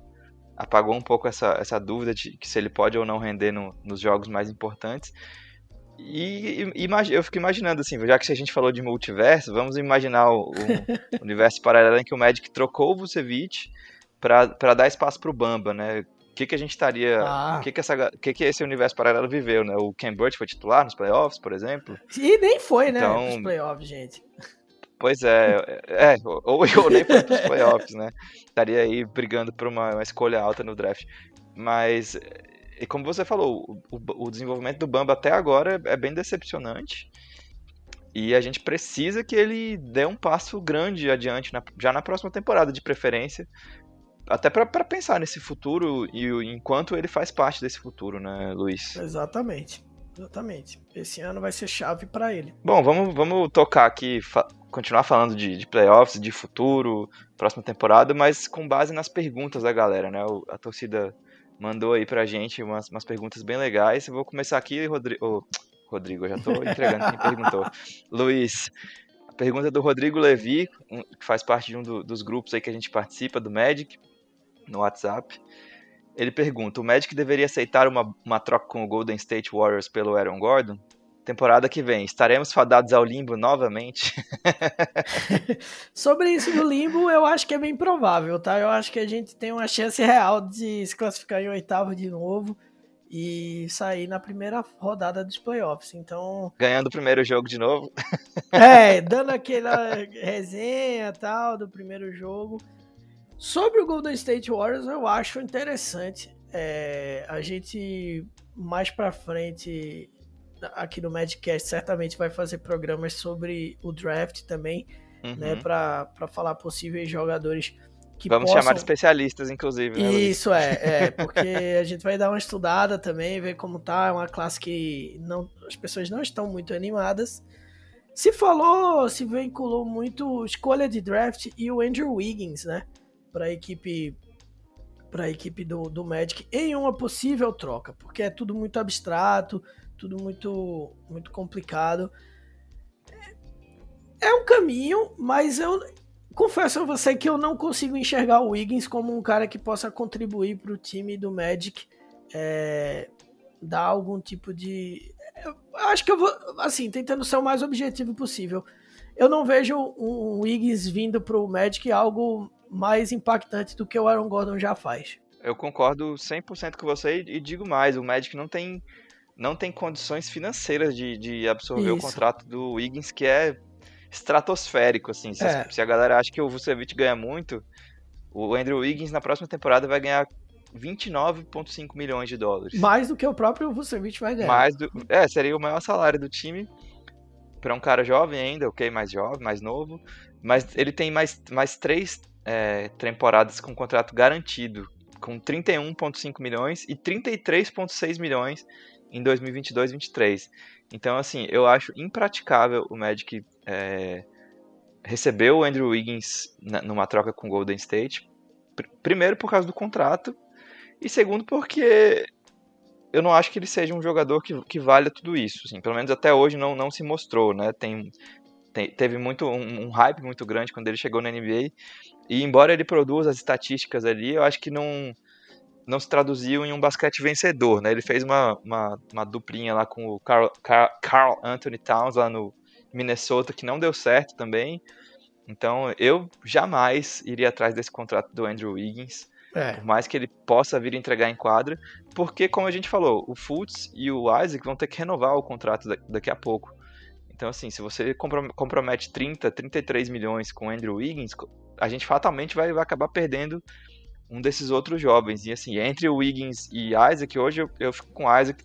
apagou um pouco essa, essa dúvida de que se ele pode ou não render no, nos jogos mais importantes. E, e, eu fico imaginando assim, já que a gente falou de multiverso, vamos imaginar o, o universo paralelo em que o Magic trocou o Vucevic para dar espaço para o Bamba, né? que, que a gente estaria. Ah. O que, que, essa, que, que esse universo paralelo viveu, né? O Ken Burt foi titular nos playoffs, por exemplo. E nem foi, né? Então, nos playoffs, gente. Pois é, é, ou, ou nem foi pros playoffs, né? Estaria aí brigando por uma, uma, escolha alta no draft. Mas, e como você falou, o, o desenvolvimento do Bamba até agora é bem decepcionante. E a gente precisa que ele dê um passo grande adiante, na, já na próxima temporada, de preferência até para pensar nesse futuro e enquanto ele faz parte desse futuro, né, Luiz? Exatamente. Exatamente. Esse ano vai ser chave para ele. Bom, vamos, vamos tocar aqui, fa continuar falando de, de, playoffs, de futuro, próxima temporada, mas com base nas perguntas da galera, né? O, a torcida mandou aí pra gente umas, umas perguntas bem legais. Eu vou começar aqui, Rodri oh, Rodrigo, eu já tô entregando quem perguntou. Luiz, a pergunta do Rodrigo Levi, que faz parte de um do, dos grupos aí que a gente participa, do Magic, no WhatsApp. Ele pergunta: o Magic deveria aceitar uma, uma troca com o Golden State Warriors pelo Aaron Gordon? Temporada que vem, estaremos fadados ao limbo novamente? Sobre isso do limbo, eu acho que é bem provável, tá? Eu acho que a gente tem uma chance real de se classificar em oitavo de novo e sair na primeira rodada dos playoffs. Então. Ganhando o primeiro jogo de novo. É, dando aquela resenha tal do primeiro jogo. Sobre o Golden State Warriors, eu acho interessante. É, a gente mais para frente aqui no Madcast certamente vai fazer programas sobre o draft também, né, uhum. né, para falar possíveis jogadores que Vamos possam... chamar de especialistas, inclusive. Né, Isso é, é, porque a gente vai dar uma estudada também, ver como tá. É uma classe que não, as pessoas não estão muito animadas. Se falou, se vinculou muito escolha de draft e o Andrew Wiggins, né? para a equipe para a equipe do, do Magic em uma possível troca, porque é tudo muito abstrato, tudo muito muito complicado. É um caminho, mas eu confesso a você que eu não consigo enxergar o Wiggins como um cara que possa contribuir para o time do Magic, é, dar algum tipo de. Eu acho que eu vou, assim, tentando ser o mais objetivo possível. Eu não vejo um Wiggins vindo para o Magic algo mais impactante do que o Aaron Gordon já faz. Eu concordo 100% com você e digo mais, o Magic não tem, não tem condições financeiras de, de absorver Isso. o contrato do Wiggins, que é estratosférico, assim. Se, é. se a galera acha que o Vucevic ganha muito, o Andrew Wiggins na próxima temporada vai ganhar 29,5 milhões de dólares. Mais do que o próprio Vucevic vai ganhar. Mais do, é, seria o maior salário do time para um cara jovem ainda, ok, mais jovem, mais novo. Mas ele tem mais, mais três é, temporadas com contrato garantido, com 31,5 milhões e 33,6 milhões em 2022-23. Então, assim, eu acho impraticável o Magic é, receber o Andrew Wiggins na, numa troca com o Golden State. Pr primeiro, por causa do contrato, e segundo, porque eu não acho que ele seja um jogador que, que valha tudo isso. Assim, pelo menos até hoje não, não se mostrou. Né? Tem, tem teve muito um, um, hype muito grande quando ele chegou na NBA e embora ele produza as estatísticas ali, eu acho que não, não se traduziu em um basquete vencedor, né? Ele fez uma, uma, uma duplinha lá com o Carl, Carl, Carl Anthony Towns lá no Minnesota, que não deu certo também. Então eu jamais iria atrás desse contrato do Andrew Wiggins. É. Por mais que ele possa vir entregar em quadra, porque, como a gente falou, o Fultz e o Isaac vão ter que renovar o contrato daqui a pouco. Então, assim, se você compromete 30, 33 milhões com o Andrew Wiggins, a gente fatalmente vai, vai acabar perdendo um desses outros jovens. E assim, entre o Wiggins e Isaac, hoje eu, eu fico com Isaac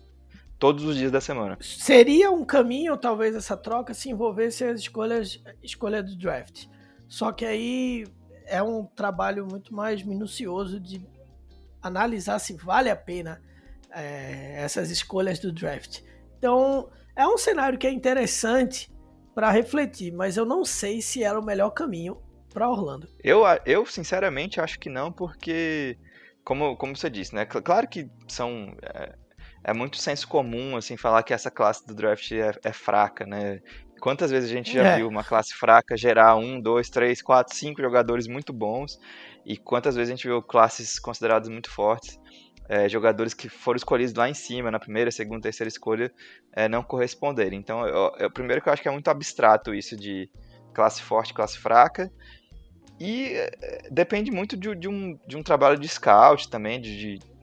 todos os dias da semana. Seria um caminho, talvez, essa troca se envolvesse as escolhas escolha do draft. Só que aí é um trabalho muito mais minucioso de analisar se vale a pena é, essas escolhas do draft. Então, é um cenário que é interessante para refletir, mas eu não sei se era o melhor caminho para Orlando? Eu, eu sinceramente acho que não, porque como, como você disse, né? Claro que são é, é muito senso comum assim falar que essa classe do draft é, é fraca, né? Quantas vezes a gente já é. viu uma classe fraca gerar um, dois, três, quatro, cinco jogadores muito bons e quantas vezes a gente viu classes consideradas muito fortes, é, jogadores que foram escolhidos lá em cima, na primeira, segunda, terceira escolha, é, não corresponderem. Então, eu, eu, primeiro que eu acho que é muito abstrato isso de classe forte, classe fraca, e eh, depende muito de, de, um, de um trabalho de scout também, de, de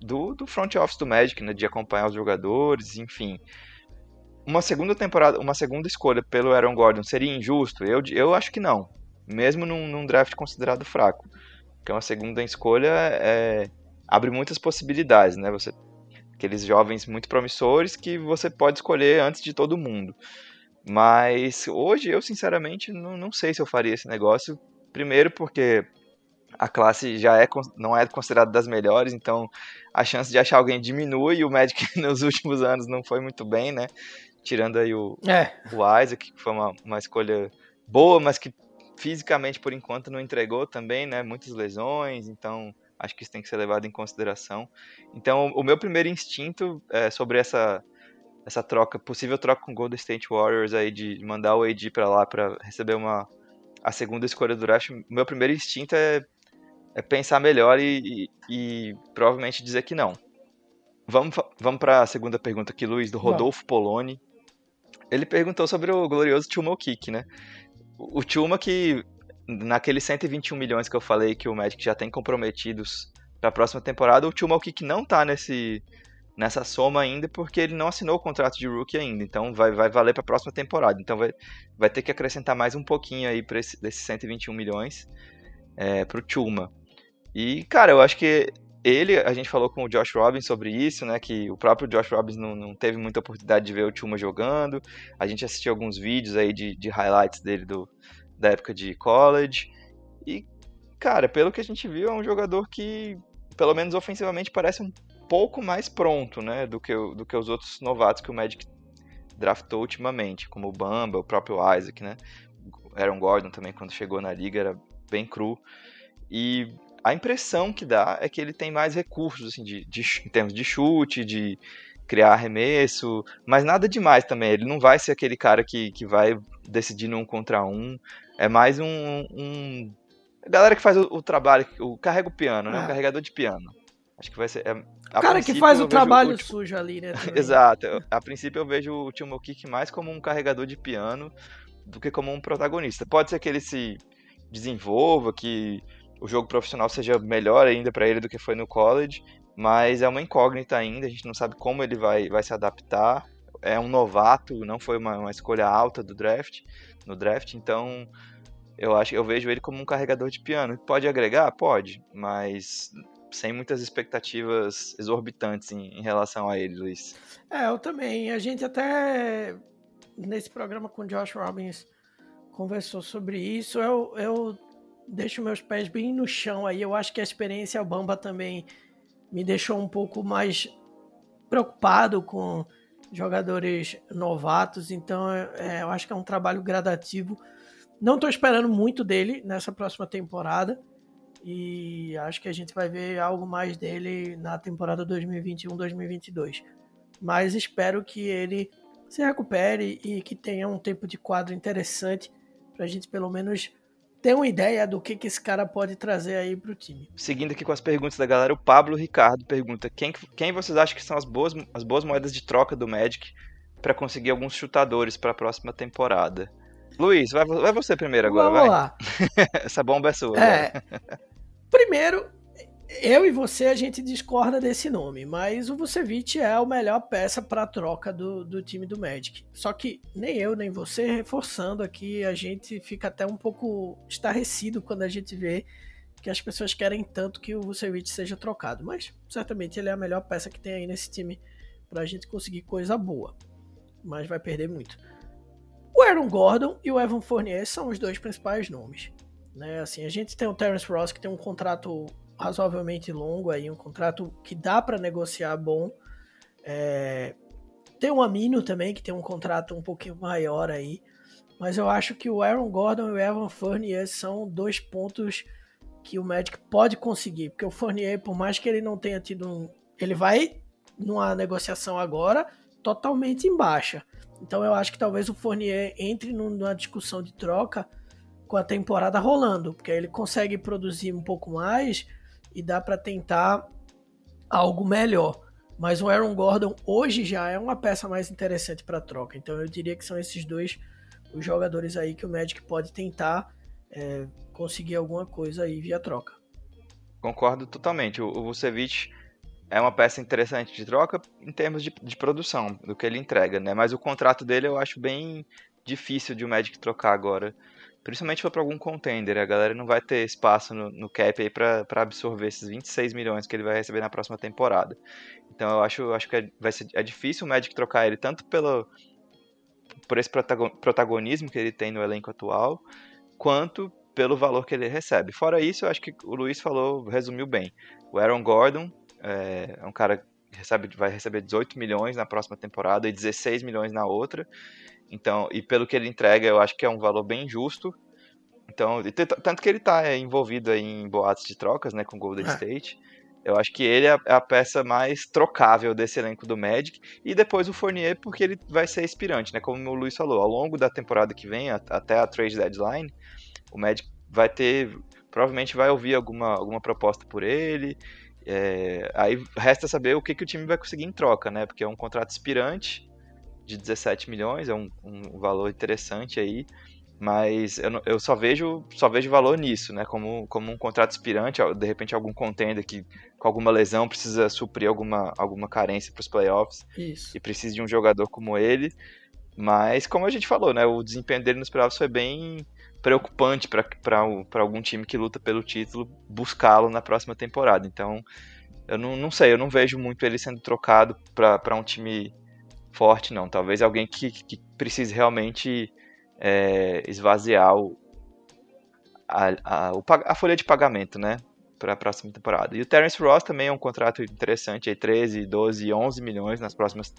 do, do front office do Magic, né, de acompanhar os jogadores, enfim. Uma segunda temporada, uma segunda escolha pelo Aaron Gordon seria injusto? Eu, eu acho que não, mesmo num, num draft considerado fraco. Porque uma segunda escolha é, abre muitas possibilidades, né? Você, aqueles jovens muito promissores que você pode escolher antes de todo mundo. Mas hoje eu sinceramente não, não sei se eu faria esse negócio Primeiro porque a classe já é, não é considerada das melhores, então a chance de achar alguém diminui e o Magic nos últimos anos não foi muito bem, né? Tirando aí o, é. o Isaac, que foi uma, uma escolha boa, mas que fisicamente por enquanto não entregou também, né? Muitas lesões, então acho que isso tem que ser levado em consideração. Então o meu primeiro instinto é sobre essa essa troca, possível troca com o Golden State Warriors aí de mandar o AD para lá para receber uma a segunda escolha do draft, meu primeiro instinto é é pensar melhor e, e, e provavelmente dizer que não. Vamos, vamos para a segunda pergunta aqui, Luiz, do Rodolfo Poloni. Ele perguntou sobre o glorioso Chuma Kick, né? O Chuma que, naqueles 121 milhões que eu falei que o Magic já tem comprometidos para a próxima temporada, o Chuma Kick não tá nesse, nessa soma ainda porque ele não assinou o contrato de rookie ainda. Então vai, vai valer para a próxima temporada. Então vai, vai ter que acrescentar mais um pouquinho aí para esse, desses 121 milhões é, para o Chuma. E, cara, eu acho que ele, a gente falou com o Josh Robbins sobre isso, né? Que o próprio Josh Robbins não, não teve muita oportunidade de ver o Tuma jogando. A gente assistiu alguns vídeos aí de, de highlights dele do, da época de college. E, cara, pelo que a gente viu, é um jogador que, pelo menos ofensivamente, parece um pouco mais pronto, né? Do que, do que os outros novatos que o Magic draftou ultimamente, como o Bamba, o próprio Isaac, né? Aaron Gordon também, quando chegou na liga, era bem cru. E a impressão que dá é que ele tem mais recursos, assim, de, de, em termos de chute, de criar arremesso, mas nada demais também. Ele não vai ser aquele cara que, que vai decidir num contra um. É mais um. um... Galera que faz o, o trabalho, o carrega o piano, né? O é. carregador de piano. Acho que vai ser. É, o cara que faz o trabalho o, sujo ali, né? Exato. A princípio eu vejo o Timo Kick mais como um carregador de piano do que como um protagonista. Pode ser que ele se desenvolva, que o jogo profissional seja melhor ainda para ele do que foi no college, mas é uma incógnita ainda, a gente não sabe como ele vai, vai se adaptar. É um novato, não foi uma, uma escolha alta do draft, no draft, então eu acho eu vejo ele como um carregador de piano. Pode agregar? Pode, mas sem muitas expectativas exorbitantes em, em, relação a ele, Luiz. É, eu também. A gente até nesse programa com o Josh Robbins conversou sobre isso. Eu, eu deixo meus pés bem no chão aí. Eu acho que a experiência Bamba também me deixou um pouco mais preocupado com jogadores novatos, então é, eu acho que é um trabalho gradativo. Não estou esperando muito dele nessa próxima temporada e acho que a gente vai ver algo mais dele na temporada 2021-2022. Mas espero que ele se recupere e que tenha um tempo de quadro interessante para a gente pelo menos ter uma ideia do que, que esse cara pode trazer aí pro time. Seguindo aqui com as perguntas da galera, o Pablo Ricardo pergunta: quem, quem vocês acham que são as boas, as boas moedas de troca do Magic para conseguir alguns chutadores para a próxima temporada? Luiz, vai, vai você primeiro agora, Vamos vai. lá. Essa bomba é sua. É. Primeiro, eu e você a gente discorda desse nome, mas o Vucevic é a melhor peça para troca do, do time do Magic. Só que nem eu nem você reforçando aqui, a gente fica até um pouco estarrecido quando a gente vê que as pessoas querem tanto que o Vucevic seja trocado, mas certamente ele é a melhor peça que tem aí nesse time para a gente conseguir coisa boa, mas vai perder muito. O Aaron Gordon e o Evan Fournier são os dois principais nomes. Né? Assim, a gente tem o Terence Ross que tem um contrato razoavelmente longo aí, um contrato que dá para negociar bom. É, tem o Amino também, que tem um contrato um pouquinho maior aí. Mas eu acho que o Aaron Gordon e o Evan Fournier são dois pontos que o Magic pode conseguir. Porque o Fournier, por mais que ele não tenha tido um. Ele vai numa negociação agora totalmente em baixa. Então eu acho que talvez o Fournier entre numa discussão de troca com a temporada rolando, porque aí ele consegue produzir um pouco mais e dá para tentar algo melhor. Mas o Aaron Gordon hoje já é uma peça mais interessante para troca. Então eu diria que são esses dois os jogadores aí que o Magic pode tentar é, conseguir alguma coisa aí via troca. Concordo totalmente. O, Vucevic é uma peça interessante de troca em termos de, de, produção, do que ele entrega, né? Mas o contrato dele eu acho bem difícil de o Magic trocar agora. Principalmente para algum contender, a galera não vai ter espaço no, no cap aí para absorver esses 26 milhões que ele vai receber na próxima temporada. Então eu acho, acho que é, vai ser, é difícil o Magic trocar ele tanto pelo, por esse protagonismo que ele tem no elenco atual, quanto pelo valor que ele recebe. Fora isso, eu acho que o Luiz falou, resumiu bem. O Aaron Gordon é, é um cara recebe, vai receber 18 milhões na próxima temporada e 16 milhões na outra. Então, e pelo que ele entrega, eu acho que é um valor bem justo. Então, tanto que ele está é, envolvido em boatos de trocas, né, com o Golden é. State. Eu acho que ele é, é a peça mais trocável desse elenco do Magic. E depois o Fournier, porque ele vai ser inspirante, né? Como o Luiz falou, ao longo da temporada que vem, até a trade deadline, o Magic vai ter. Provavelmente vai ouvir alguma, alguma proposta por ele. É, aí resta saber o que, que o time vai conseguir em troca, né? Porque é um contrato inspirante de 17 milhões, é um, um valor interessante aí. Mas eu, eu, só vejo só vejo valor nisso, né? Como, como um contrato inspirante, de repente algum contender que com alguma lesão precisa suprir alguma, alguma carência para os playoffs Isso. e precisa de um jogador como ele. Mas como a gente falou, né? O desempenho dele nos playoffs foi bem preocupante para algum time que luta pelo título buscá-lo na próxima temporada. Então, eu não, não sei, eu não vejo muito ele sendo trocado para um time forte, não. Talvez alguém que, que precise realmente é, esvaziar o, a, a, a, folha de pagamento, né? Para a próxima temporada. E o Terence Ross também é um contrato interessante, aí 13, 12, 11 milhões nas próximas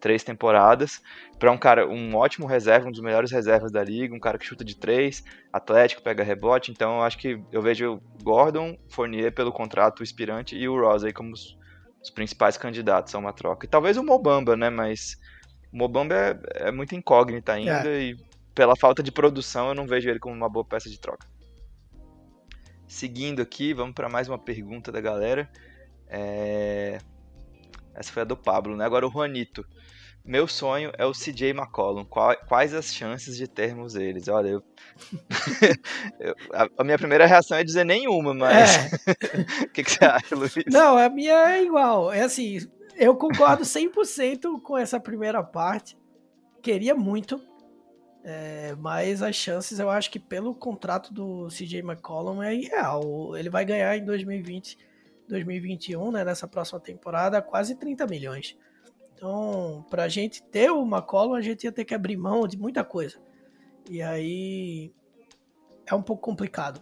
três temporadas. Para um cara, um ótimo reserva, um dos melhores reservas da liga, um cara que chuta de três, atlético, pega rebote. Então eu acho que eu vejo o Gordon, Fournier pelo contrato inspirante e o Ross aí como os, os principais candidatos a uma troca. E talvez o Mobamba, né? Mas o Mobamba é, é muito incógnita ainda é. e pela falta de produção, eu não vejo ele como uma boa peça de troca. Seguindo aqui, vamos para mais uma pergunta da galera. É... Essa foi a do Pablo, né? Agora o Juanito. Meu sonho é o CJ McCollum. Quais as chances de termos eles? Olha, eu... eu... a minha primeira reação é dizer nenhuma, mas. É. o que, que, você acha, Luiz? Não, a minha é igual. É assim, eu concordo 100% com essa primeira parte. Queria muito, é, mas as chances, eu acho que pelo contrato do CJ McCollum é irreal. Ele vai ganhar em 2020, 2021, né, nessa próxima temporada, quase 30 milhões. Então, para a gente ter o McCollum, a gente ia ter que abrir mão de muita coisa. E aí é um pouco complicado.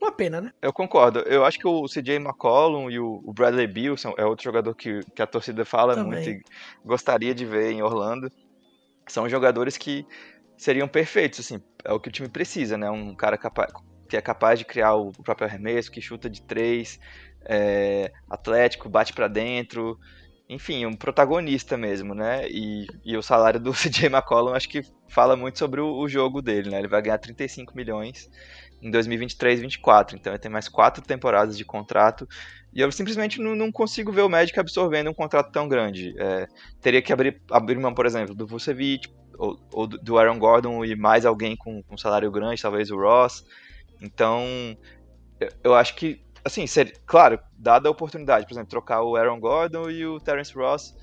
Uma pena, né? Eu concordo. Eu acho que o CJ McCollum e o Bradley Beal são, é outro jogador que, que a torcida fala Também. muito e gostaria de ver em Orlando. São jogadores que seriam perfeitos, assim, é o que o time precisa, né? Um cara capaz, que é capaz de criar o próprio arremesso, que chuta de três, é, atlético, bate para dentro, enfim, um protagonista mesmo, né? E, e o salário do CJ McCollum acho que fala muito sobre o, o, jogo dele, né? Ele vai ganhar 35 milhões em 2023 2024, então ele tem mais quatro temporadas de contrato e eu simplesmente não, não consigo ver o Magic absorvendo um contrato tão grande. É, teria que abrir, abrir mão, por exemplo, do Vucevic, ou, ou, do Aaron Gordon e mais alguém com, com salário grande, talvez o Ross. Então, eu acho que, assim, seria, claro, dada a oportunidade, por exemplo, trocar o Aaron Gordon e o Terence Ross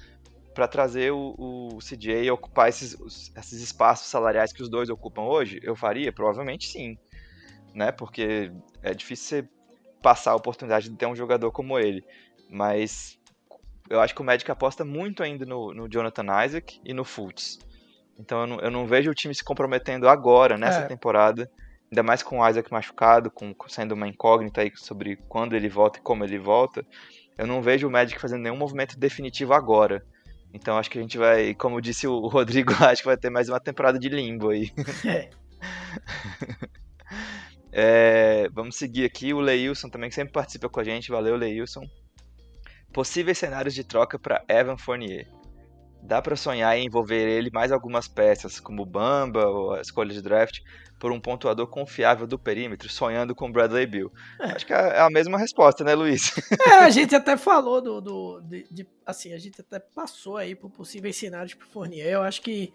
para trazer o, o CJ e ocupar esses, esses espaços salariais que os dois ocupam hoje, eu faria? Provavelmente sim, né? Porque é difícil você passar a oportunidade de ter um jogador como ele. Mas eu acho que o Magic aposta muito ainda no, no Jonathan Isaac e no Fultz. Então eu não, eu não vejo o time se comprometendo agora, nessa é. temporada. Ainda mais com o Isaac machucado, com, sendo uma incógnita aí sobre quando ele volta e como ele volta. Eu não vejo o Magic fazendo nenhum movimento definitivo agora. Então acho que a gente vai, como disse o Rodrigo, acho que vai ter mais uma temporada de limbo aí. É. é, vamos seguir aqui o Leilson também, que sempre participa com a gente. Valeu, Leilson. Possíveis cenários de troca para Evan Fournier dá para sonhar em envolver ele mais algumas peças, como o Bamba ou a escolha de draft, por um pontuador confiável do perímetro, sonhando com Bradley Bill. É. Acho que é a mesma resposta, né, Luiz? É, a gente até falou do, do de, de, assim, a gente até passou aí por possíveis cenários para Fournier. Eu acho que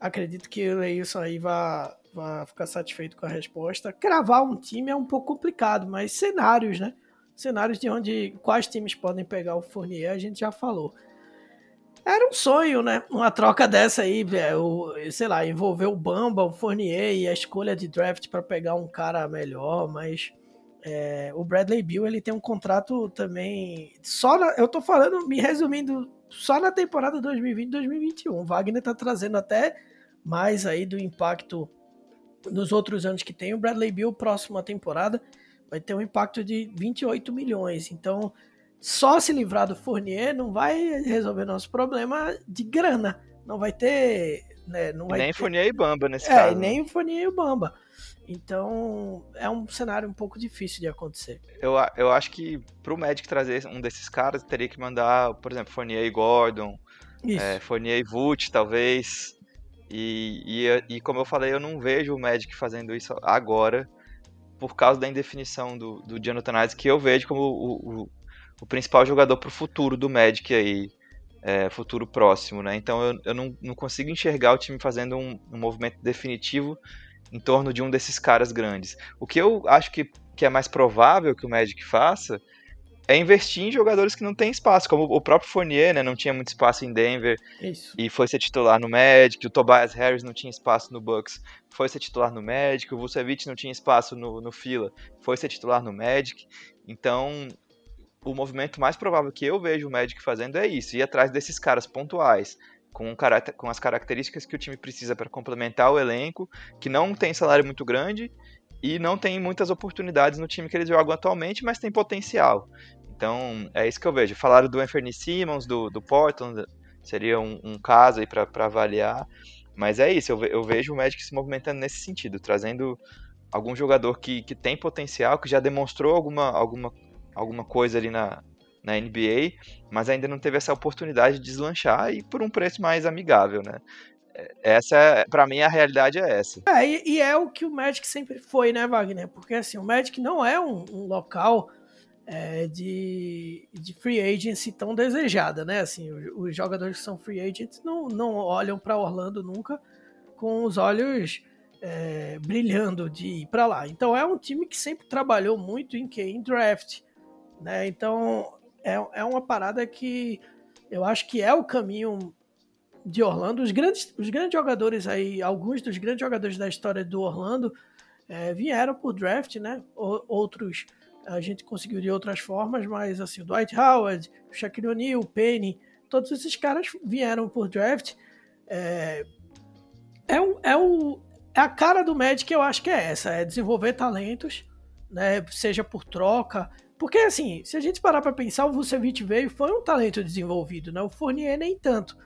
acredito que o Leilson aí vai, vai ficar satisfeito com a resposta. Cravar um time é um pouco complicado, mas cenários, né? Cenários de onde quais times podem pegar o Fournier, a gente já falou. Era um sonho, né? Uma troca dessa aí, o, sei lá, envolver o Bamba, o Fournier e a escolha de draft para pegar um cara melhor, mas é, o Bradley Bill ele tem um contrato também. Só na, eu tô falando, me resumindo, só na temporada 2020-2021. Wagner tá trazendo até mais aí do impacto nos outros anos que tem, o Bradley Bill, próxima temporada, vai ter um impacto de 28 milhões. Então, só se livrar do Fournier não vai resolver nosso problema de grana. Não vai ter. Né, não vai nem ter... Fournier e Bamba nesse é, caso. É, nem Fournier e Bamba. Então, é um cenário um pouco difícil de acontecer. Eu, eu acho que pro Magic trazer um desses caras, teria que mandar, por exemplo, Fournier e Gordon, é, Fournier e Vult, talvez. E, e, e, como eu falei, eu não vejo o Magic fazendo isso agora, por causa da indefinição do, do Jonathan Isaac, que eu vejo como o, o, o principal jogador pro futuro do Magic aí. É, futuro próximo, né? Então eu, eu não, não consigo enxergar o time fazendo um, um movimento definitivo em torno de um desses caras grandes. O que eu acho que, que é mais provável que o Magic faça é investir em jogadores que não têm espaço, como o próprio Fournier, né, não tinha muito espaço em Denver Isso. e foi ser titular no Magic, o Tobias Harris não tinha espaço no Bucks, foi ser titular no Magic, o Vucevic não tinha espaço no, no Fila, foi ser titular no Magic, então o movimento mais provável que eu vejo o Magic fazendo é isso, ir atrás desses caras pontuais, com, com as características que o time precisa para complementar o elenco, que não tem salário muito grande e não tem muitas oportunidades no time que eles jogam atualmente, mas tem potencial. Então, é isso que eu vejo. Falaram do Anthony Simmons, do, do Portland, seria um, um caso aí para avaliar. Mas é isso, eu, eu, vejo o Magic se movimentando nesse sentido, trazendo algum jogador que, que tem potencial, que já demonstrou alguma, alguma, alguma coisa ali na, na NBA, mas ainda não teve essa oportunidade de deslanchar e por um preço mais amigável, né? É, essa, para mim, a realidade é essa. É, e, e, é o que o Magic sempre foi, né, Wagner? Porque assim, o Magic não é um, um local é, de, de free agency tão desejada, né? Assim, os, os jogadores que são free agents não, não olham para Orlando nunca com os olhos é, brilhando de ir para lá. Então é um time que sempre trabalhou muito em que em draft, né? Então é, é uma parada que eu acho que é o caminho de Orlando. Os grandes, os grandes jogadores aí, alguns dos grandes jogadores da história do Orlando é, vieram por draft, né? Outros a gente conseguiu de outras formas, mas assim, o Dwight Howard, o Shaquille O'Neal, o Penny, todos esses caras vieram por draft. É, é, um, é, o, é a cara do Magic, eu acho que é essa, é desenvolver talentos, né? Seja por troca, porque, assim, se a gente parar para pensar, o Vucevic veio foi um talento desenvolvido, né? O Fournier nem tanto.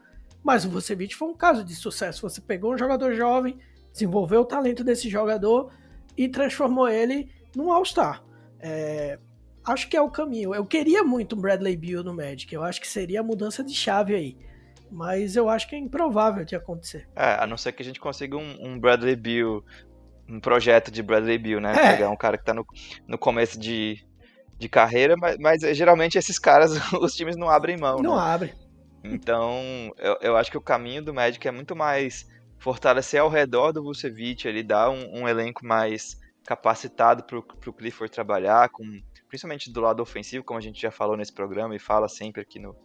Mas o Vucevic foi um caso de sucesso. Você pegou um jogador jovem, desenvolveu o talento desse jogador e transformou ele num All-Star. É, acho que é o caminho. Eu queria muito um Bradley Beal no Magic. Eu acho que seria a mudança de chave aí. Mas eu acho que é improvável de acontecer. É, a não ser que a gente consiga um, um Bradley Beal, um projeto de Bradley Beal, né? É. Pegar um cara que tá no, no começo de, de carreira, mas, mas, geralmente esses caras, os times não abrem mão. Não né? abre. Então, eu, eu acho que o caminho do Magic é muito mais fortalecer ao redor do Vucevic, ele dá um, um elenco mais capacitado para o Clifford trabalhar, com, principalmente do lado ofensivo, como a gente já falou nesse programa e fala sempre aqui no,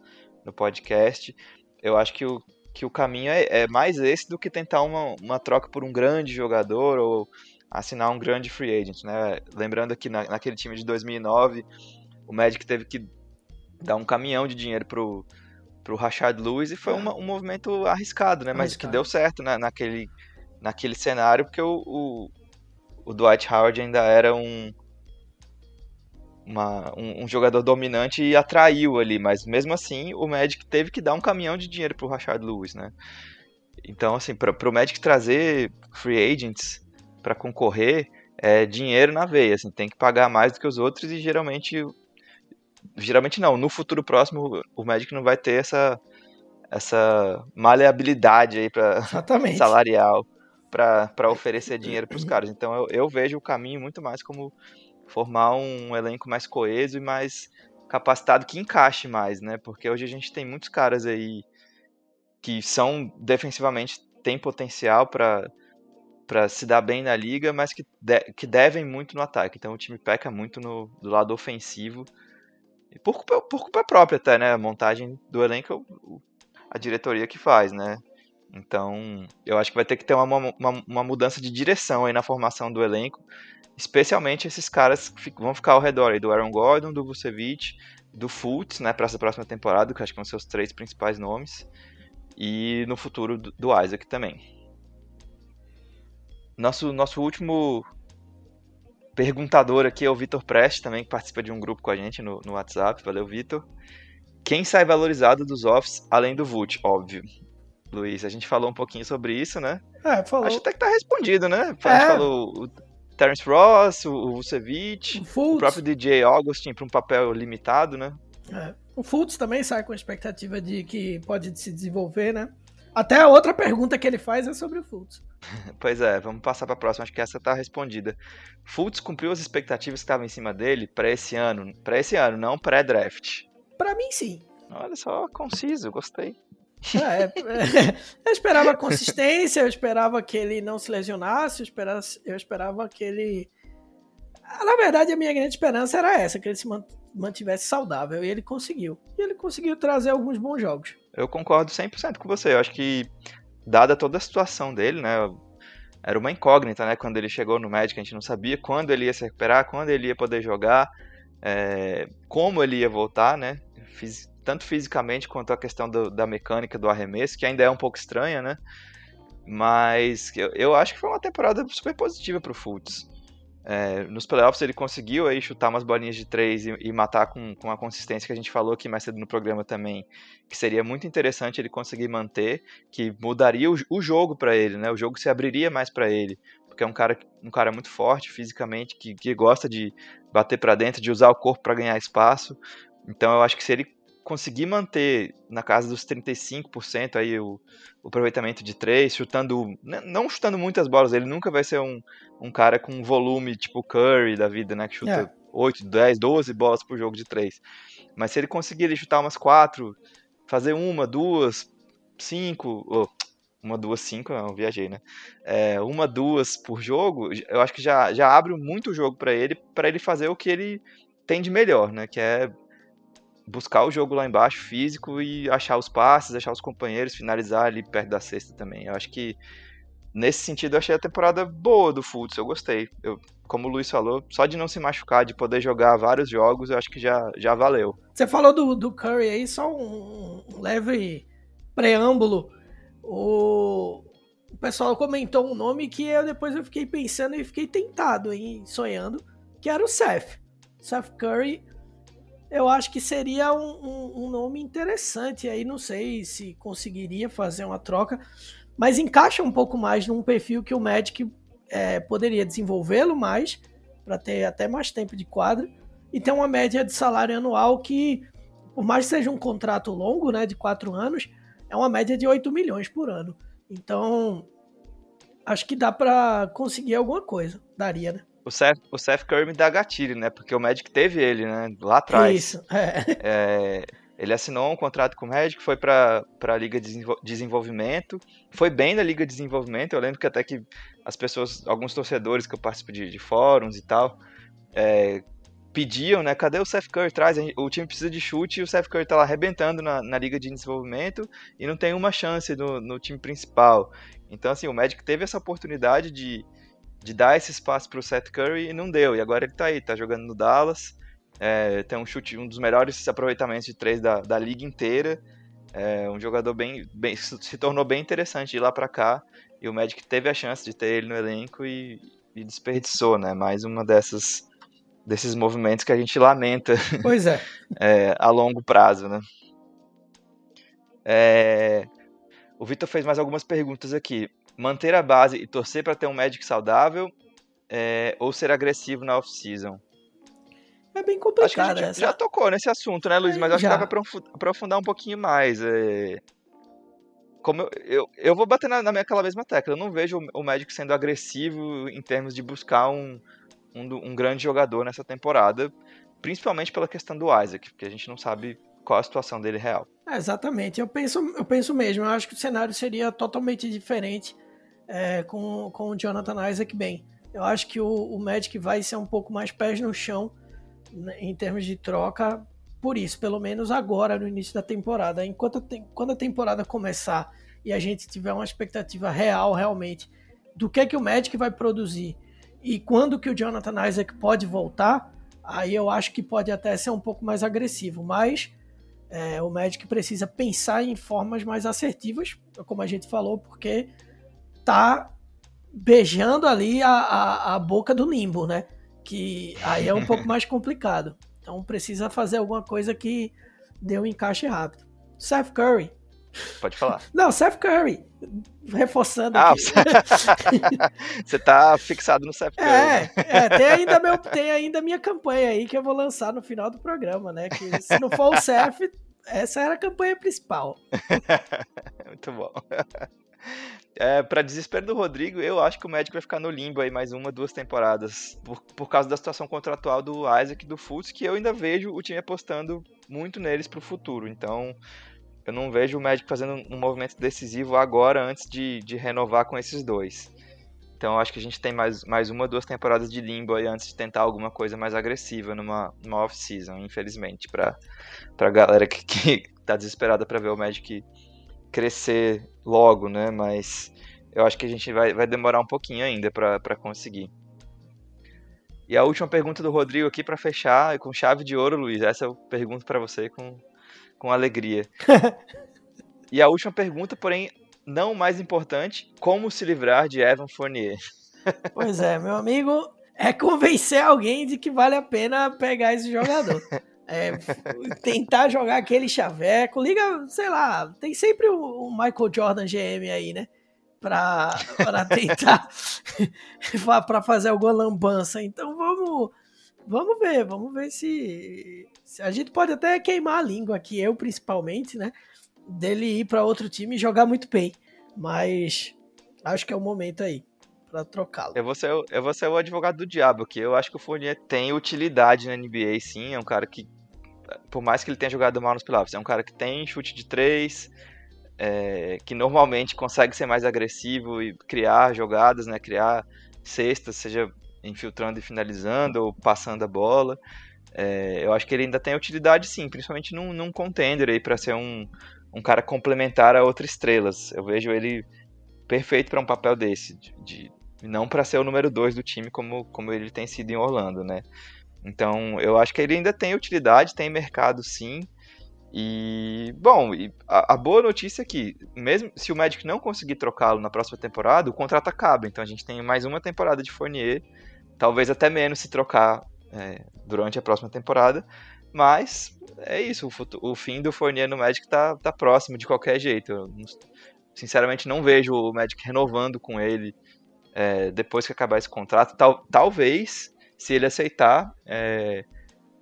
no podcast. Eu acho que o, que o caminho é, é mais esse do que tentar uma, uma troca por um grande jogador ou assinar um grande free agent, né? Lembrando que na, naquele time de 2009, o Magic teve que dar um caminhão de dinheiro pro, pro Rashad Lewis e foi uma, um movimento arriscado, né? Mas arriscado. que deu certo né? naquele, naquele cenário, porque o, o, o Dwight Howard ainda era um, uma, um, um, jogador dominante e atraiu ali, mas mesmo assim o Magic teve que dar um caminhão de dinheiro pro Rashad Lewis, né? Então, assim, para o Magic trazer free agents para concorrer é dinheiro na veia, assim, tem que pagar mais do que os outros e geralmente geralmente não, no futuro próximo o Magic não vai ter essa essa maleabilidade aí para salarial para oferecer dinheiro para os caras. Então eu, eu vejo o caminho muito mais como formar um elenco mais coeso e mais capacitado que encaixe mais, né? Porque hoje a gente tem muitos caras aí que são defensivamente tem potencial para para se dar bem na liga, mas que, de, que devem muito no ataque. Então o time peca muito no, do lado ofensivo. E por culpa, por culpa própria até, né? A montagem do elenco a diretoria que faz, né? Então eu acho que vai ter que ter uma, uma, uma mudança de direção aí na formação do elenco. Especialmente esses caras que vão ficar ao redor aí, do Aaron Gordon, do Vucevic, do Fultz, né, para essa próxima temporada, que acho que vão ser os três principais nomes. E no futuro do, do Isaac também. Nosso, nosso último perguntador aqui é o Vitor Prest, também que participa de um grupo com a gente no, no WhatsApp. Valeu, Vitor. Quem sai valorizado dos offs, além do Vult, óbvio. Luiz, a gente falou um pouquinho sobre isso, né? É, falou. Acho até que tá respondido, né? A gente é. falou o Terence Ross, o Vucevic, o, o próprio DJ Augustin para um papel limitado, né? É. O Fultz também sai com a expectativa de que pode se desenvolver, né? Até a outra pergunta que ele faz é sobre o Fultz. Pois é, vamos passar para a próxima, acho que essa tá respondida. Fultz cumpriu as expectativas que estavam em cima dele para esse ano, para esse ano, não pré-draft. Para mim sim. Olha só, conciso, gostei. É, é, eu esperava consistência, eu esperava que ele não se lesionasse, eu esperava, eu esperava que ele. Na verdade, a minha grande esperança era essa, que ele se mantivesse saudável, e ele conseguiu. E ele conseguiu trazer alguns bons jogos. Eu concordo 100% com você. Eu acho que, dada toda a situação dele, né? Era uma incógnita, né? Quando ele chegou no Magic, a gente não sabia quando ele ia se recuperar, quando ele ia poder jogar, é, como ele ia voltar, né? Tanto fisicamente quanto a questão do, da mecânica do arremesso, que ainda é um pouco estranha, né? Mas eu, eu acho que foi uma temporada super positiva para o Fultz. É, nos playoffs ele conseguiu aí chutar umas bolinhas de três e, e, matar com, com a consistência que a gente falou aqui mais cedo no programa também, que seria muito interessante ele conseguir manter, que mudaria o, o jogo para ele, né? O jogo se abriria mais para ele, porque é um cara, um cara muito forte fisicamente, que, que gosta de bater para dentro, de usar o corpo para ganhar espaço. Então eu acho que se ele conseguir manter na casa dos 35% aí o, o, aproveitamento de três, chutando, né, não chutando muitas bolas, ele nunca vai ser um, um cara com volume tipo Curry da vida, né, que chuta é. 8, 10, 12 bolas por jogo de três. Mas se ele conseguir ele chutar umas quatro, fazer uma, duas, cinco, oh, uma, duas, cinco, não, viajei, né? É, uma, duas por jogo, eu acho que já, já abre muito o jogo para ele, para ele fazer o que ele tem de melhor, né? Que é buscar o jogo lá embaixo, físico, e achar os passes, achar os companheiros, finalizar ali perto da cesta também. Eu acho que nesse sentido eu achei a temporada boa do Fultz, eu gostei. Eu, como o Luiz falou, só de não se machucar, de poder jogar vários jogos, eu acho que já, já valeu. Você falou do, do Curry aí, só um, um leve preâmbulo. O, o pessoal comentou um nome que eu depois eu fiquei pensando e fiquei tentado, hein, sonhando, que era o Seth. Seth Curry eu acho que seria um, um, um, nome interessante aí, não sei se conseguiria fazer uma troca, mas encaixa um pouco mais num perfil que o Magic é, poderia desenvolvê-lo mais, para ter até mais tempo de quadra, e ter uma média de salário anual que, por mais que seja um contrato longo, né, de quatro anos, é uma média de 8 milhões por ano. Então, acho que dá para conseguir alguma coisa, daria, né? O Seth, o Seth Curry me dá gatilho, né? Porque o Magic teve ele, né? Lá atrás. Isso, é. é ele assinou um contrato com o Magic, foi para a Liga de Desenvolvimento, foi bem na Liga de Desenvolvimento. Eu lembro que até que as pessoas, alguns torcedores que eu participo de, de fóruns e tal, é, pediam, né? Cadê o Seth Curry? Traz, o time precisa de chute e o Seth Curry tá lá arrebentando na, na Liga de Desenvolvimento e não tem uma chance no, no time principal. Então, assim, o Magic teve essa oportunidade de de dar esse espaço para o Seth Curry e não deu. E agora ele está aí, está jogando no Dallas, é, tem um chute, um dos melhores aproveitamentos de três da, da liga inteira. É um jogador bem, bem se tornou bem interessante de lá para cá e o Magic teve a chance de ter ele no elenco e, e desperdiçou, né? Mais uma dessas desses movimentos que a gente lamenta. Pois é. é a longo prazo, né? É, o Vitor fez mais algumas perguntas aqui manter a base e torcer para ter um Magic saudável é, ou ser agressivo na off-season? É bem complicado. Acho já tocou nesse assunto, né, Luiz? É, Mas acho já. que dá para aprofundar um pouquinho mais. É... Como eu, eu, eu, vou bater na, na aquela mesma tecla. Eu não vejo o, o Magic sendo agressivo em termos de buscar um, um, um grande jogador nessa temporada, principalmente pela questão do Isaac, porque a gente não sabe qual a situação dele real. É, exatamente. Eu penso, eu penso mesmo. Eu acho que o cenário seria totalmente diferente é, com, com o Jonathan Isaac bem. Eu acho que o, o Magic vai ser um pouco mais pés no chão né, em termos de troca, por isso, pelo menos agora no início da temporada. Enquanto quando a temporada começar e a gente tiver uma expectativa real realmente do que é que o Magic vai produzir e quando que o Jonathan Isaac pode voltar, aí eu acho que pode até ser um pouco mais agressivo, mas é, o Magic precisa pensar em formas mais assertivas, como a gente falou, porque tá beijando ali a, a, a boca do limbo, né? Que aí é um pouco mais complicado. Então precisa fazer alguma coisa que dê um encaixe rápido. Seth Curry. Pode falar. Não, Seth Curry. Reforçando ah, aqui. Você tá fixado no Seth Curry. É, né? é tem, ainda meu, tem ainda minha campanha aí que eu vou lançar no final do programa, né? Que se não for o Seth, essa era a campanha principal. Muito bom. É, para desespero do Rodrigo, eu acho que o médico vai ficar no limbo aí mais uma, duas temporadas. Por, por causa da situação contratual do Isaac e do Fultz, que eu ainda vejo o time apostando muito neles pro futuro. Então, eu não vejo o médico fazendo um movimento decisivo agora, antes de, de renovar com esses dois. Então, acho que a gente tem mais, mais uma, duas temporadas de limbo aí antes de tentar alguma coisa mais agressiva numa, numa off-season, infelizmente, pra, pra galera que, que tá desesperada para ver o Magic crescer logo, né? Mas eu acho que a gente vai, vai demorar um pouquinho ainda para conseguir. E a última pergunta do Rodrigo aqui para fechar, com chave de ouro, Luiz. Essa eu pergunto para você com, com alegria. e a última pergunta, porém, não mais importante: como se livrar de Evan Fournier? pois é, meu amigo, é convencer alguém de que vale a pena pegar esse jogador. É, tentar jogar aquele chaveco, liga, sei lá, tem sempre o, Michael Jordan GM aí, né? Pra, pra tentar para fazer alguma lambança. Então vamos vamos ver, vamos ver se, se, a gente pode até queimar a língua aqui, eu principalmente, né? Dele ir para outro time e jogar muito bem. Mas acho que é o momento aí para trocá-lo. Eu vou, ser, eu vou ser o advogado do diabo aqui. Eu acho que o Fournier tem utilidade na NBA, sim. É um cara que por mais que ele tenha jogado mal nos playoffs, é um cara que tem chute de três, é, que normalmente consegue ser mais agressivo e criar jogadas, né, criar cestas, seja infiltrando e finalizando ou passando a bola. É, eu acho que ele ainda tem utilidade sim, principalmente num, num contender aí para ser um, um cara complementar a outras estrelas. Eu vejo ele perfeito para um papel desse, de, de não para ser o número dois do time como, como ele tem sido em Orlando, né? Então, eu acho que ele ainda tem utilidade, tem mercado sim. E, bom, a, a, boa notícia é que, mesmo se o Magic não conseguir trocá-lo na próxima temporada, o contrato acaba. Então a gente tem mais uma temporada de Fournier, talvez até menos se trocar é, durante a próxima temporada. Mas é isso, o, o, fim do Fournier no Magic tá, tá próximo de qualquer jeito. Eu, sinceramente, não vejo o Magic renovando com ele é, depois que acabar esse contrato. Tal, talvez se ele aceitar é,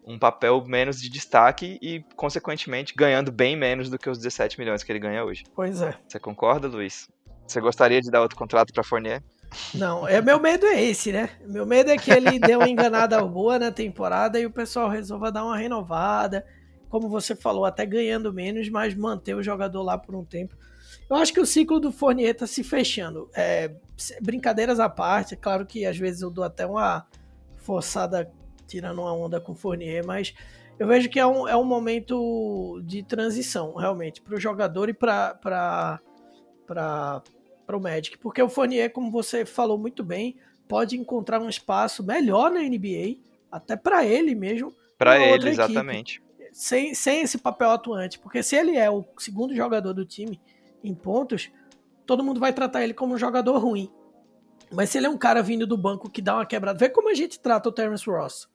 um papel menos de destaque e, consequentemente, ganhando bem menos do que os 17 milhões que ele ganha hoje. Pois é. Você concorda, Luiz? Você gostaria de dar outro contrato para Fournier? Não, é, meu medo é esse, né? Meu medo é que ele dê uma enganada boa na temporada e o pessoal resolva dar uma renovada. Como você falou, até ganhando menos, mas manter o jogador lá por um tempo. Eu acho que o ciclo do Fournier tá se fechando. É, brincadeiras à parte, é claro que às vezes eu dou até uma forçada tirando uma onda com o Fournier, mas eu vejo que é um, é um momento de transição, realmente, para o jogador e para o Magic. Porque o Fournier, como você falou muito bem, pode encontrar um espaço melhor na NBA, até para ele mesmo. Para ele, exatamente. sem, sem esse papel atuante. Porque se ele é o segundo jogador do time em pontos, todo mundo vai tratar ele como um jogador ruim. Mas se ele é um cara vindo do banco que dá uma quebrada, vê como a gente trata o Terence Ross.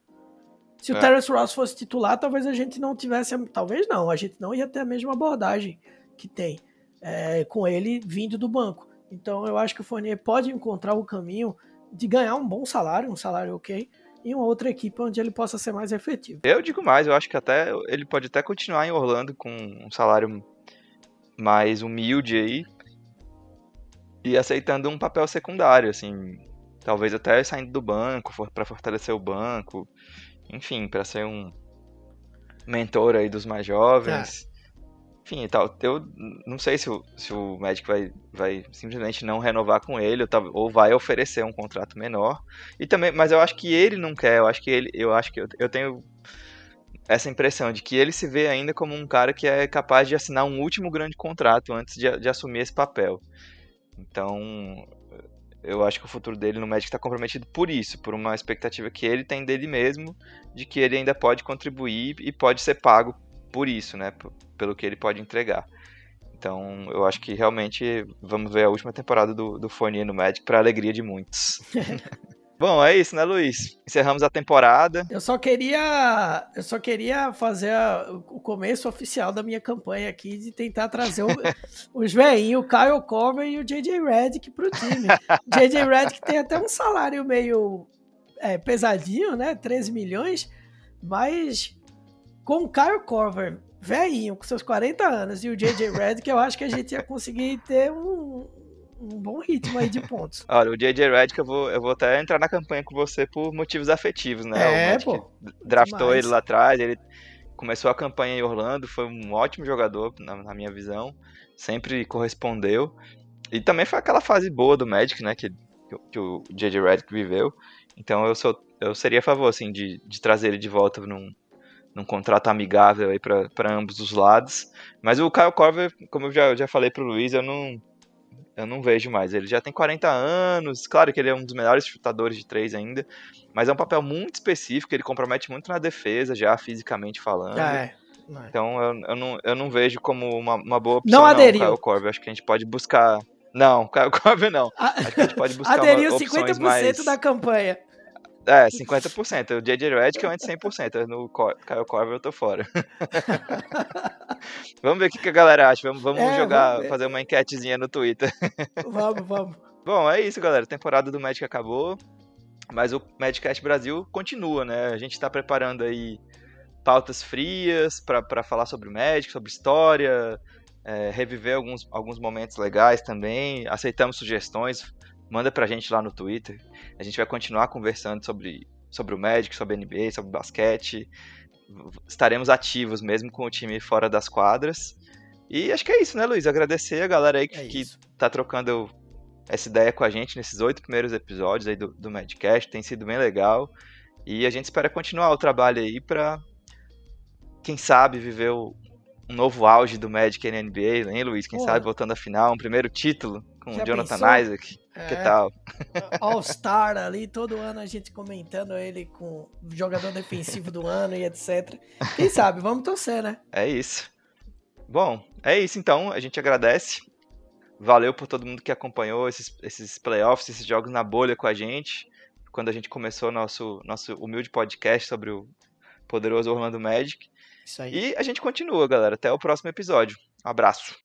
Se é. o Terence Ross fosse titular, talvez a gente não tivesse. Talvez não, a gente não ia ter a mesma abordagem que tem é, com ele vindo do banco. Então eu acho que o Fournier pode encontrar o caminho de ganhar um bom salário, um salário ok, em uma outra equipe onde ele possa ser mais efetivo. Eu digo mais, eu acho que até ele pode até continuar em Orlando com um salário mais humilde aí, e aceitando um papel secundário, assim, talvez até saindo do banco para fortalecer o banco, enfim, para ser um mentor aí dos mais jovens. É. Enfim, tal. Eu não sei se o, se o Magic vai, vai simplesmente não renovar com ele, ou, ou vai oferecer um contrato menor. E também, mas eu acho que ele não quer, eu acho que ele, eu acho que eu, eu tenho essa impressão de que ele se vê ainda como um cara que é capaz de assinar um último grande contrato antes de, de assumir esse papel. Então, eu acho que o futuro dele no Magic está comprometido por isso, por uma expectativa que ele tem dele mesmo, de que ele ainda pode contribuir e pode ser pago por isso, né? Pelo que ele pode entregar. Então, eu acho que realmente vamos ver a última temporada do, do Fournier no Magic para alegria de muitos. Bom, é isso, né, Luiz? Encerramos a temporada. Eu só queria, eu só queria fazer a, o começo oficial da minha campanha aqui de tentar trazer o, os veinhos, o Kyle Corver e o JJ Redick pro time. JJ Redick tem até um salário meio é, pesadinho, né? 13 milhões, mas com o Kyle Corver velhinho, com seus 40 anos, e o JJ Redick, eu acho que a gente ia conseguir ter um, um bom ritmo aí de pontos. Olha, o JJ Redick, eu vou, eu vou até entrar na campanha com você por motivos afetivos, né? É, pô. Draftou demais. ele lá atrás, ele começou a campanha em Orlando, foi um ótimo jogador, na, na, minha visão, sempre correspondeu. E também foi aquela fase boa do Magic, né, que, que o JJ Redick viveu. Então eu, sou, eu seria a favor, assim, de, de trazer ele de volta num, num contrato amigável aí para ambos os lados. Mas o Kyle Corver, como eu já, já falei pro Luiz, eu não, eu não vejo mais. Ele já tem 40 anos, claro que ele é um dos melhores chutadores de três ainda, mas é um papel muito específico, ele compromete muito na defesa, já fisicamente falando. Ah, é. é. Então eu, eu, não, eu não vejo como uma, uma boa opção não, aderiu. Kyle Corver. Acho que a gente pode buscar. Não, Kyle Corver não. Acho que a gente pode buscar Aderiu uma, 50% mais... da campanha. É, 50%. O JJ Redick eu entro 100%. No Kyle Corver eu tô fora. vamos ver o que, a galera acha. Vamos, vamos é, jogar, vamos fazer uma enquetezinha no Twitter. vamos, vamos. Bom, é isso, galera. A temporada do Magic acabou. Mas o Magicast Brasil continua, né? A gente tá preparando aí pautas frias para falar sobre o Magic, sobre história, é, reviver alguns, alguns momentos legais também. Aceitamos sugestões manda pra gente lá no Twitter. A gente vai continuar conversando sobre, sobre o Magic, sobre a NBA, sobre basquete. Estaremos ativos mesmo com o time fora das quadras. E acho que é isso, né, Luiz? Agradecer a galera aí que, é que tá trocando essa ideia com a gente nesses oito primeiros episódios aí do, do Madcast. Tem sido bem legal. E a gente espera continuar o trabalho aí pra, quem sabe, viver o, um novo auge do Magic na NBA, hein, Luiz? Quem Pô. sabe voltando à final, um primeiro título com o Jonathan pensou? Isaac. É, que tal? All-Star ali, todo ano a gente comentando ele com jogador defensivo do ano e etc. Quem sabe, vamos torcer, né? É isso. Bom, é isso então, a gente agradece. Valeu por todo mundo que acompanhou esses, esses playoffs, esses jogos na bolha com a gente. Quando a gente começou nosso, nosso humilde podcast sobre o poderoso Orlando Magic. Isso aí. E a gente continua, galera. Até o próximo episódio. Um abraço.